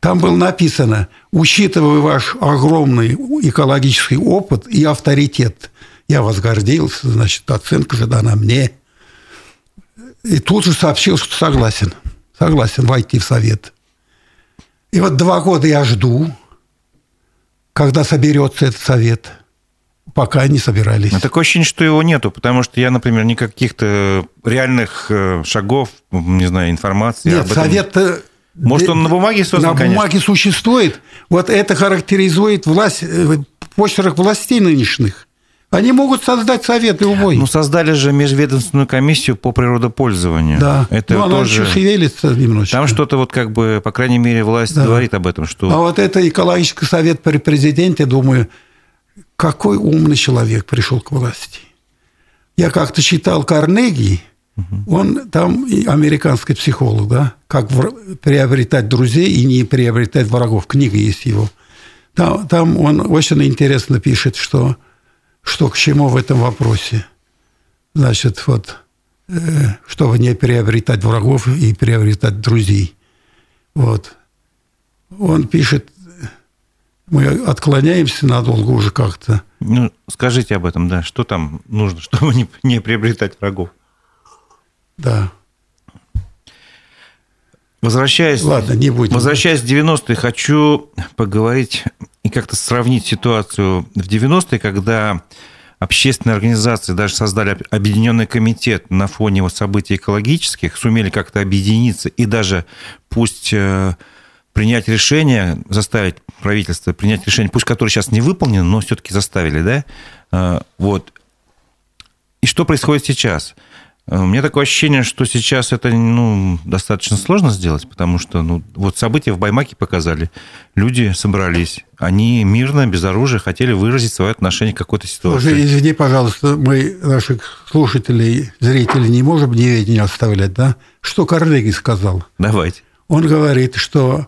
Там было написано, учитывая ваш огромный экологический опыт и авторитет, я вас гордился, значит, оценка же дана мне. И тут же сообщил, что согласен. Согласен войти в совет. И вот два года я жду, когда соберется этот совет. Пока не собирались. Но такое ощущение, что его нету, потому что я, например, никаких-то реальных э, шагов, не знаю, информации. Нет, этом... совет может, он на бумаге создан, На бумаге конечно. существует. Вот это характеризует власть, э, почерк властей нынешних. Они могут создать совет любой. Ну, создали же межведомственную комиссию по природопользованию. Да, это ну, тоже... она шевелится немножечко. Там что-то вот как бы, по крайней мере, власть да. говорит об этом, что... А вот это экологический совет при президенте, думаю, какой умный человек пришел к власти. Я как-то читал Карнеги, угу. он там американский психолог, да, как приобретать друзей и не приобретать врагов. Книга есть его. Там, там он очень интересно пишет, что что к чему в этом вопросе. Значит, вот, э, чтобы не приобретать врагов и приобретать друзей. Вот. Он пишет, мы отклоняемся надолго уже как-то. Ну, скажите об этом, да. Что там нужно, <laughs> чтобы не, не приобретать врагов? Да. Возвращаясь, Ладно, не будем. Возвращаясь в 90-е, хочу поговорить и как-то сравнить ситуацию в 90-е, когда общественные организации даже создали объединенный комитет на фоне вот событий экологических, сумели как-то объединиться и даже пусть э, принять решение, заставить правительство принять решение, пусть которое сейчас не выполнено, но все-таки заставили, да? Э, вот. И что происходит сейчас? Э, у меня такое ощущение, что сейчас это ну, достаточно сложно сделать, потому что ну, вот события в Баймаке показали. Люди собрались, они мирно, без оружия хотели выразить свое отношение к какой-то ситуации. Слушай, извини, пожалуйста, мы наших слушателей, зрителей не можем неведения оставлять, да? Что Карнеги сказал? Давайте. Он говорит, что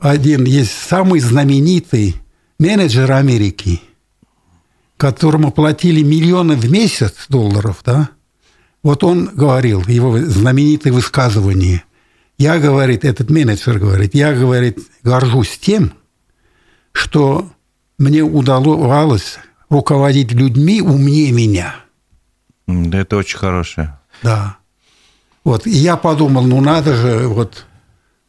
один есть самый знаменитый менеджер Америки, которому платили миллионы в месяц долларов, да? Вот он говорил, его знаменитое высказывание. Я, говорит, этот менеджер говорит, я, говорит, горжусь тем, что мне удавалось руководить людьми умнее меня. Да, это очень хорошее. Да. Вот, и я подумал, ну надо же, вот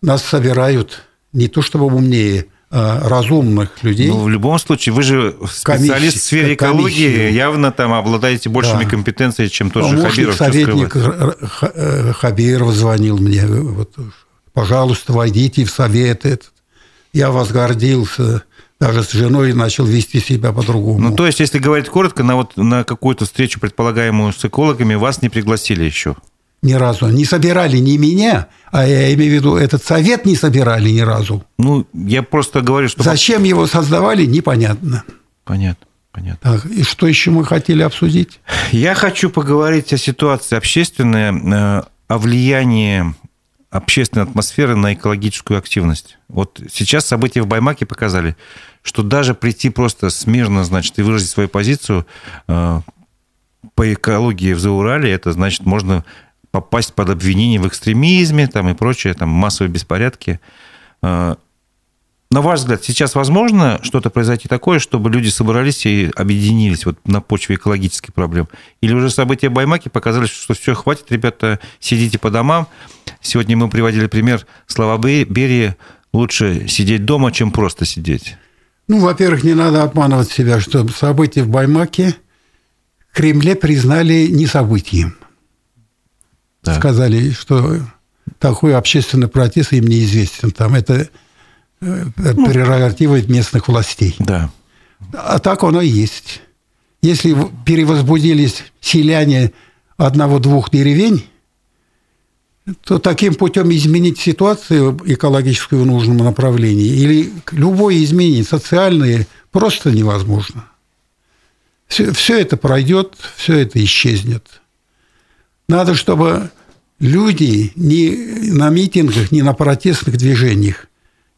нас собирают не то чтобы умнее, разумных людей. Ну, в любом случае, вы же специалист комиссии, в сфере экологии, комиссию. явно там обладаете большими да. компетенциями, чем тот же Хабиров. советник э, Хабиров звонил мне, вот, пожалуйста, войдите в совет этот. Я вас гордился даже с женой начал вести себя по-другому. Ну, то есть, если говорить коротко, на, вот, на какую-то встречу, предполагаемую с экологами, вас не пригласили еще? Ни разу. Не собирали ни меня, а я имею в виду, этот совет не собирали ни разу. Ну, я просто говорю, что... Зачем его создавали, непонятно. Понятно. Понятно. Так, и что еще мы хотели обсудить? Я хочу поговорить о ситуации общественной, э, о влиянии общественной атмосферы на экологическую активность. Вот сейчас события в Баймаке показали, что даже прийти просто смирно, значит, и выразить свою позицию э, по экологии в Заурале, это значит, можно попасть под обвинение в экстремизме там, и прочее, там, массовые беспорядки. А, на ваш взгляд, сейчас возможно что-то произойти такое, чтобы люди собрались и объединились вот на почве экологических проблем? Или уже события Баймаки показали, что все, хватит, ребята, сидите по домам. Сегодня мы приводили пример слова Берии, лучше сидеть дома, чем просто сидеть? Ну, во-первых, не надо обманывать себя, что события в Баймаке Кремле признали не событием. Так. Сказали, что такой общественный протест им неизвестен. Там это э, ну, прерогатива местных властей. Да. А так оно и есть. Если перевозбудились селяне одного-двух деревень, то таким путем изменить ситуацию экологическую в нужном направлении или любое изменение социальное просто невозможно. Все, все это пройдет, все это исчезнет. Надо, чтобы люди ни на митингах, ни на протестных движениях,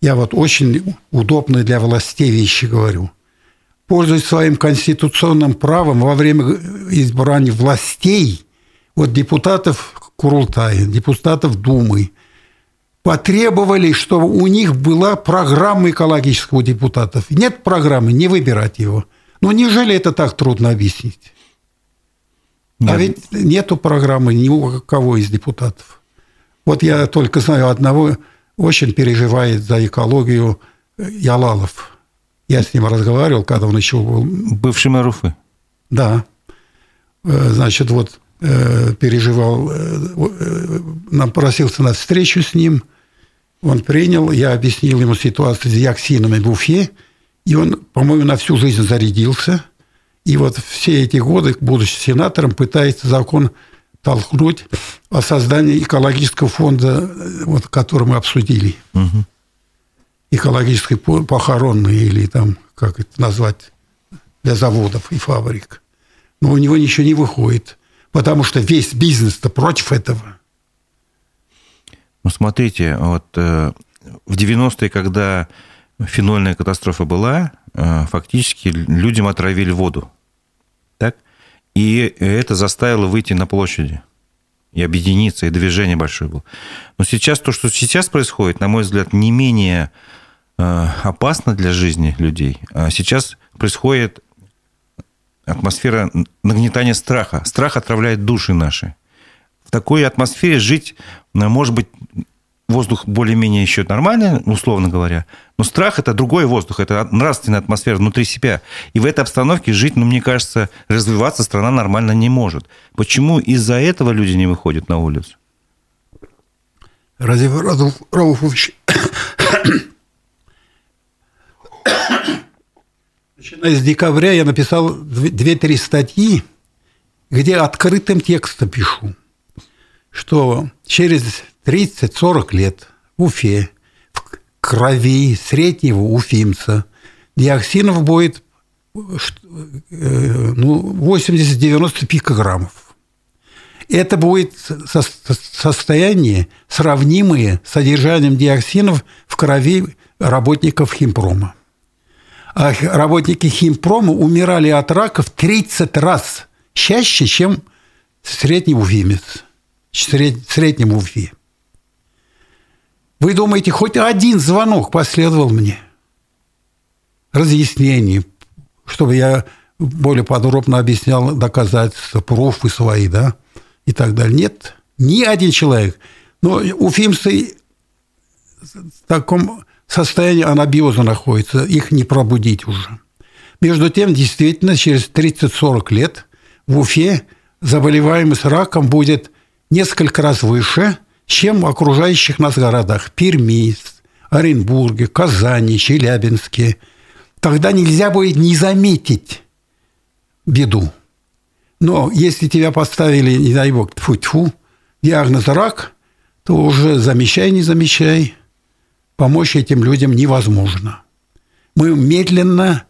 я вот очень удобно для властей вещи говорю, пользуясь своим конституционным правом во время избрания властей, вот депутатов Курултая, депутатов Думы, потребовали, чтобы у них была программа экологического депутатов. Нет программы, не выбирать его. Ну, неужели это так трудно объяснить? Нет. А ведь нету программы ни у кого из депутатов. Вот я только знаю одного, очень переживает за экологию Ялалов. Я с ним разговаривал, когда он еще был... Бывший мэр Уфы. Да. Э, значит, вот Э, переживал, э, напросился на встречу с ним. Он принял, я объяснил ему ситуацию с диоксинами в Уфе, и он, по-моему, на всю жизнь зарядился. И вот все эти годы, будучи сенатором, пытается закон толкнуть о создании экологического фонда, вот, который мы обсудили. Угу. Экологической похоронной или там, как это назвать, для заводов и фабрик. Но у него ничего не выходит потому что весь бизнес-то против этого. Ну, смотрите, вот э, в 90-е, когда фенольная катастрофа была, э, фактически людям отравили воду. И это заставило выйти на площади и объединиться, и движение большое было. Но сейчас то, что сейчас происходит, на мой взгляд, не менее э, опасно для жизни людей. А сейчас происходит атмосфера нагнетания страха. Страх отравляет души наши. В такой атмосфере жить, э, может быть, воздух более-менее еще нормальный, условно говоря, но страх – это другой воздух, это нравственная атмосфера внутри себя. И в этой обстановке жить, ну, мне кажется, развиваться страна нормально не может. Почему из-за этого люди не выходят на улицу? Разве Рауфович Начиная с декабря я написал две-три статьи, где открытым текстом пишу, что через 30-40 лет в Уфе, в крови среднего уфимца, диоксинов будет э, ну, 80-90 пикограммов. Это будет состояние, сравнимое с содержанием диоксинов в крови работников химпрома. А работники химпрома умирали от рака в 30 раз чаще, чем средний уфимец, среднем уфе. Вы думаете, хоть один звонок последовал мне? Разъяснение, чтобы я более подробно объяснял доказательства, пруфы свои, да, и так далее. Нет, ни один человек. Но уфимцы в таком состоянии анабиоза находятся, их не пробудить уже. Между тем, действительно, через 30-40 лет в Уфе заболеваемость раком будет несколько раз выше, чем в окружающих нас городах. Перми, Оренбурге, Казани, Челябинске. Тогда нельзя будет не заметить беду. Но если тебя поставили, не дай бог, тьфу-тьфу, диагноз рак, то уже замечай, не замечай – помочь этим людям невозможно. Мы медленно,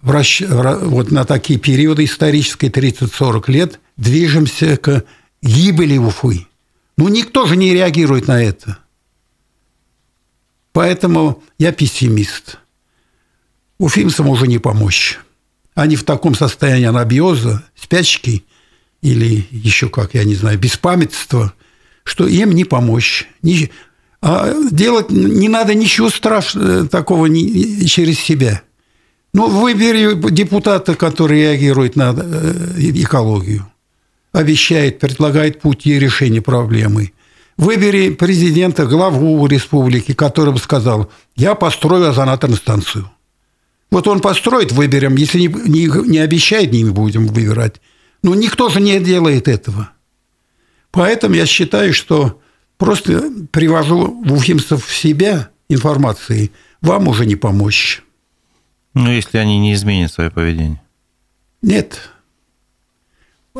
вращ... вот на такие периоды исторические 30-40 лет, движемся к гибели Уфы. Ну, никто же не реагирует на это. Поэтому я пессимист. Уфимцам уже не помочь. Они в таком состоянии анабиоза, спячки или еще как, я не знаю, беспамятства, что им не помочь. А делать не надо ничего страшного такого не, через себя. Ну, выбери депутата, который реагирует на э, экологию, обещает, предлагает пути решения проблемы. Выбери президента, главу республики, который бы сказал, я построю озонаторную станцию. Вот он построит, выберем. Если не, не, не обещает, не будем выбирать. Но никто же не делает этого. Поэтому я считаю, что просто привожу в уфимцев в себя информации, вам уже не помочь. Ну, если они не изменят свое поведение. Нет.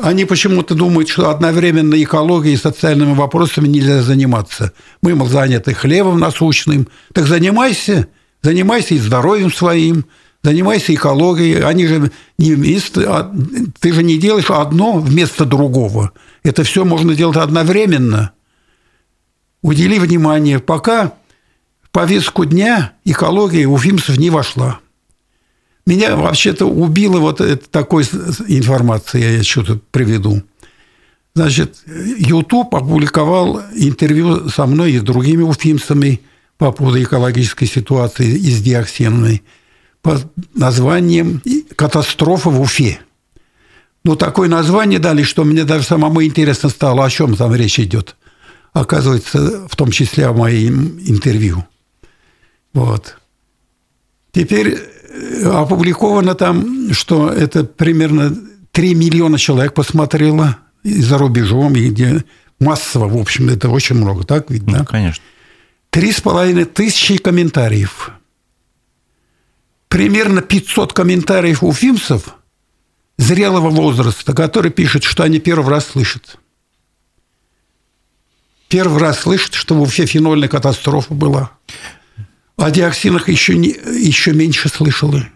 Они почему-то думают, что одновременно экологией и социальными вопросами нельзя заниматься. Мы, мол, заняты хлебом насущным. Так занимайся, занимайся и здоровьем своим, занимайся экологией. Они же не вместе, а ты же не делаешь одно вместо другого. Это все можно делать одновременно. Удели внимание, пока в повестку дня экология уфимцев не вошла. Меня вообще-то убило вот это, такой информации, я что-то приведу. Значит, YouTube опубликовал интервью со мной и с другими уфимцами по поводу экологической ситуации из диоксиновой под названием «Катастрофа в Уфе». Ну, такое название дали, что мне даже самому интересно стало, о чем там речь идет. Оказывается, в том числе о моем интервью. Вот. Теперь опубликовано там, что это примерно 3 миллиона человек посмотрело и за рубежом, и где массово, в общем, это очень много, так ведь, да? Ну, конечно. Три с половиной тысячи комментариев. Примерно 500 комментариев у фимсов зрелого возраста, которые пишут, что они первый раз слышат. Первый раз слышат, что в Уфе фенольная катастрофа была. О диоксинах еще, не, еще меньше слышала.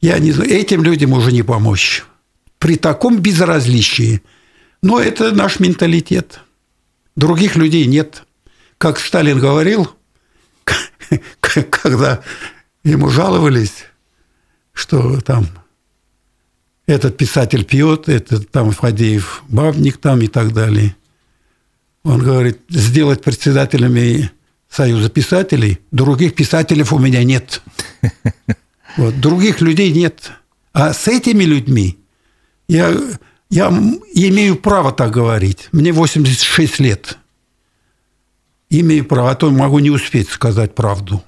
Я не знаю, этим людям уже не помочь. При таком безразличии. Но это наш менталитет. Других людей нет. Как Сталин говорил, <laughs> когда ему жаловались, что там этот писатель пьет, этот там Фадеев бабник там и так далее. Он говорит, сделать председателями Союза писателей, других писателей у меня нет. <laughs> Вот, других людей нет. А с этими людьми я, я имею право так говорить. Мне 86 лет. Имею право, а то могу не успеть сказать правду.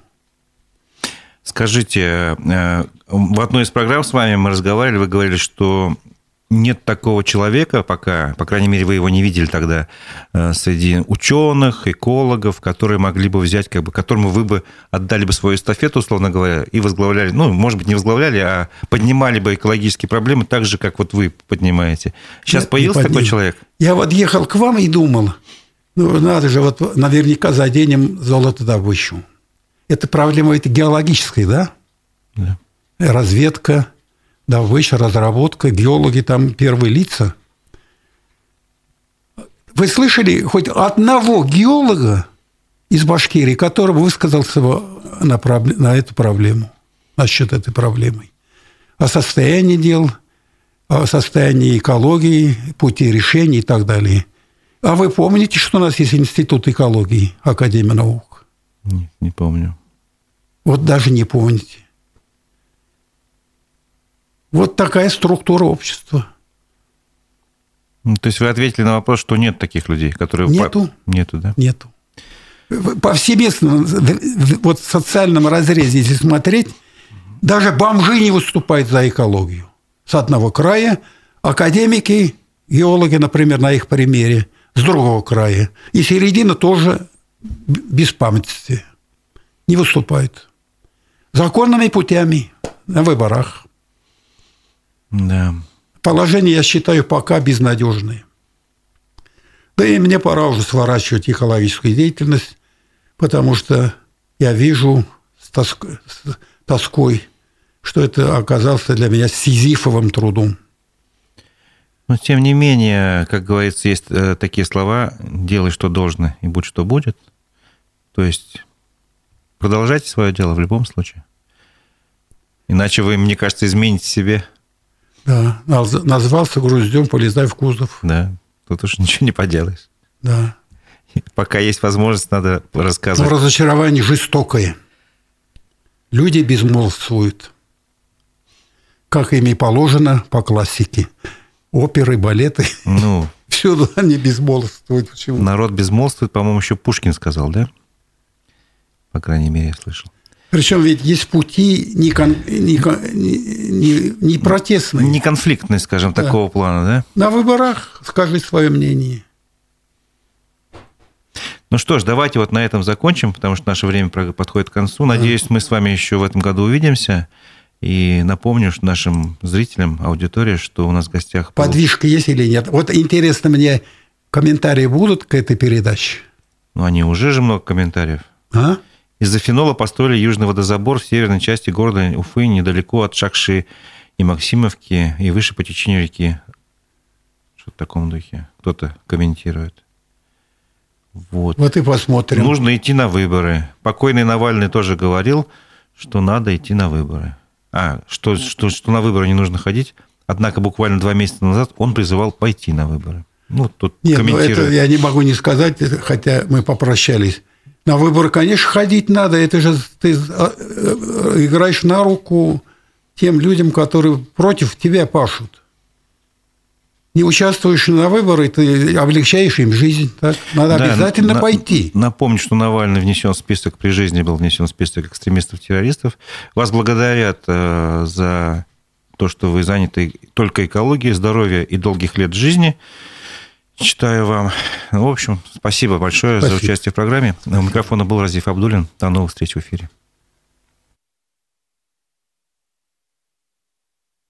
Скажите, э, в одной из программ с вами мы разговаривали, вы говорили, что нет такого человека пока, по крайней мере, вы его не видели тогда, э, среди ученых, экологов, которые могли бы взять, как бы, которому вы бы отдали бы свою эстафету, условно говоря, и возглавляли, ну, может быть, не возглавляли, а поднимали бы экологические проблемы так же, как вот вы поднимаете. Сейчас Нет, появился такой человек? Я вот ехал к вам и думал, ну, надо же, вот наверняка заденем золотодобычу. Это проблема это геологическая, да? Да. Разведка, добыча, разработка, геологи там первые лица. Вы слышали хоть одного геолога из Башкирии, который высказался на, на эту проблему, насчет этой проблемы? О состоянии дел, о состоянии экологии, пути решений и так далее. А вы помните, что у нас есть Институт экологии, Академия наук? Нет, не помню. Вот даже не помните. Вот такая структура общества. Ну, то есть вы ответили на вопрос, что нет таких людей, которые... Нету. По... Нету, да? Нету. Повсеместно, вот в социальном разрезе, если смотреть, даже бомжи не выступают за экологию. С одного края академики, геологи, например, на их примере, с другого края. И середина тоже без памяти не выступает. Законными путями на выборах. Да. Положение, я считаю, пока безнадежное. Да и мне пора уже сворачивать экологическую деятельность, потому что я вижу с, тоск... с тоской, что это оказался для меня сизифовым трудом. Но тем не менее, как говорится, есть э, такие слова «делай, что должно, и будь, что будет». То есть продолжайте свое дело в любом случае. Иначе вы, мне кажется, измените себе да, назвался груздем, полезай в кузов. Да, тут уж ничего не поделаешь. Да. Пока есть возможность, надо рассказывать. Но разочарование жестокое. Люди безмолвствуют. Как им и положено по классике. Оперы, балеты. Ну, <laughs> повсюду они безмолвствуют. Почему? Народ безмолвствует, по-моему, еще Пушкин сказал, да? По крайней мере, я слышал. Причем ведь есть пути не, кон, не, не, не протестные. Не конфликтные, скажем, да. такого плана, да? На выборах скажи свое мнение. Ну что ж, давайте вот на этом закончим, потому что наше время подходит к концу. Надеюсь, мы с вами еще в этом году увидимся. И напомню нашим зрителям, аудитории, что у нас в гостях... Был... Подвижка есть или нет? Вот интересно мне, комментарии будут к этой передаче? Ну, они уже же много комментариев. А? Из-за фенола построили южный водозабор в северной части города Уфы, недалеко от Шакши и Максимовки, и выше по течению реки. Что в таком духе? Кто-то комментирует. Вот. Вот и посмотрим. Нужно идти на выборы. Покойный Навальный тоже говорил, что надо идти на выборы а, что, что, что на выборы не нужно ходить. Однако буквально два месяца назад он призывал пойти на выборы. Ну, тут Нет, ну это я не могу не сказать, хотя мы попрощались. На выборы, конечно, ходить надо. Это же ты а, э, играешь на руку тем людям, которые против тебя пашут не участвуешь на выборы, ты облегчаешь им жизнь. Так? Надо да, обязательно на, пойти. Напомню, что Навальный внесен в список, при жизни был внесен в список экстремистов-террористов. Вас благодарят э, за то, что вы заняты только экологией, здоровья и долгих лет жизни. Читаю вам. В общем, спасибо большое спасибо. за участие в программе. У микрофона был Разиф Абдулин. До новых встреч в эфире.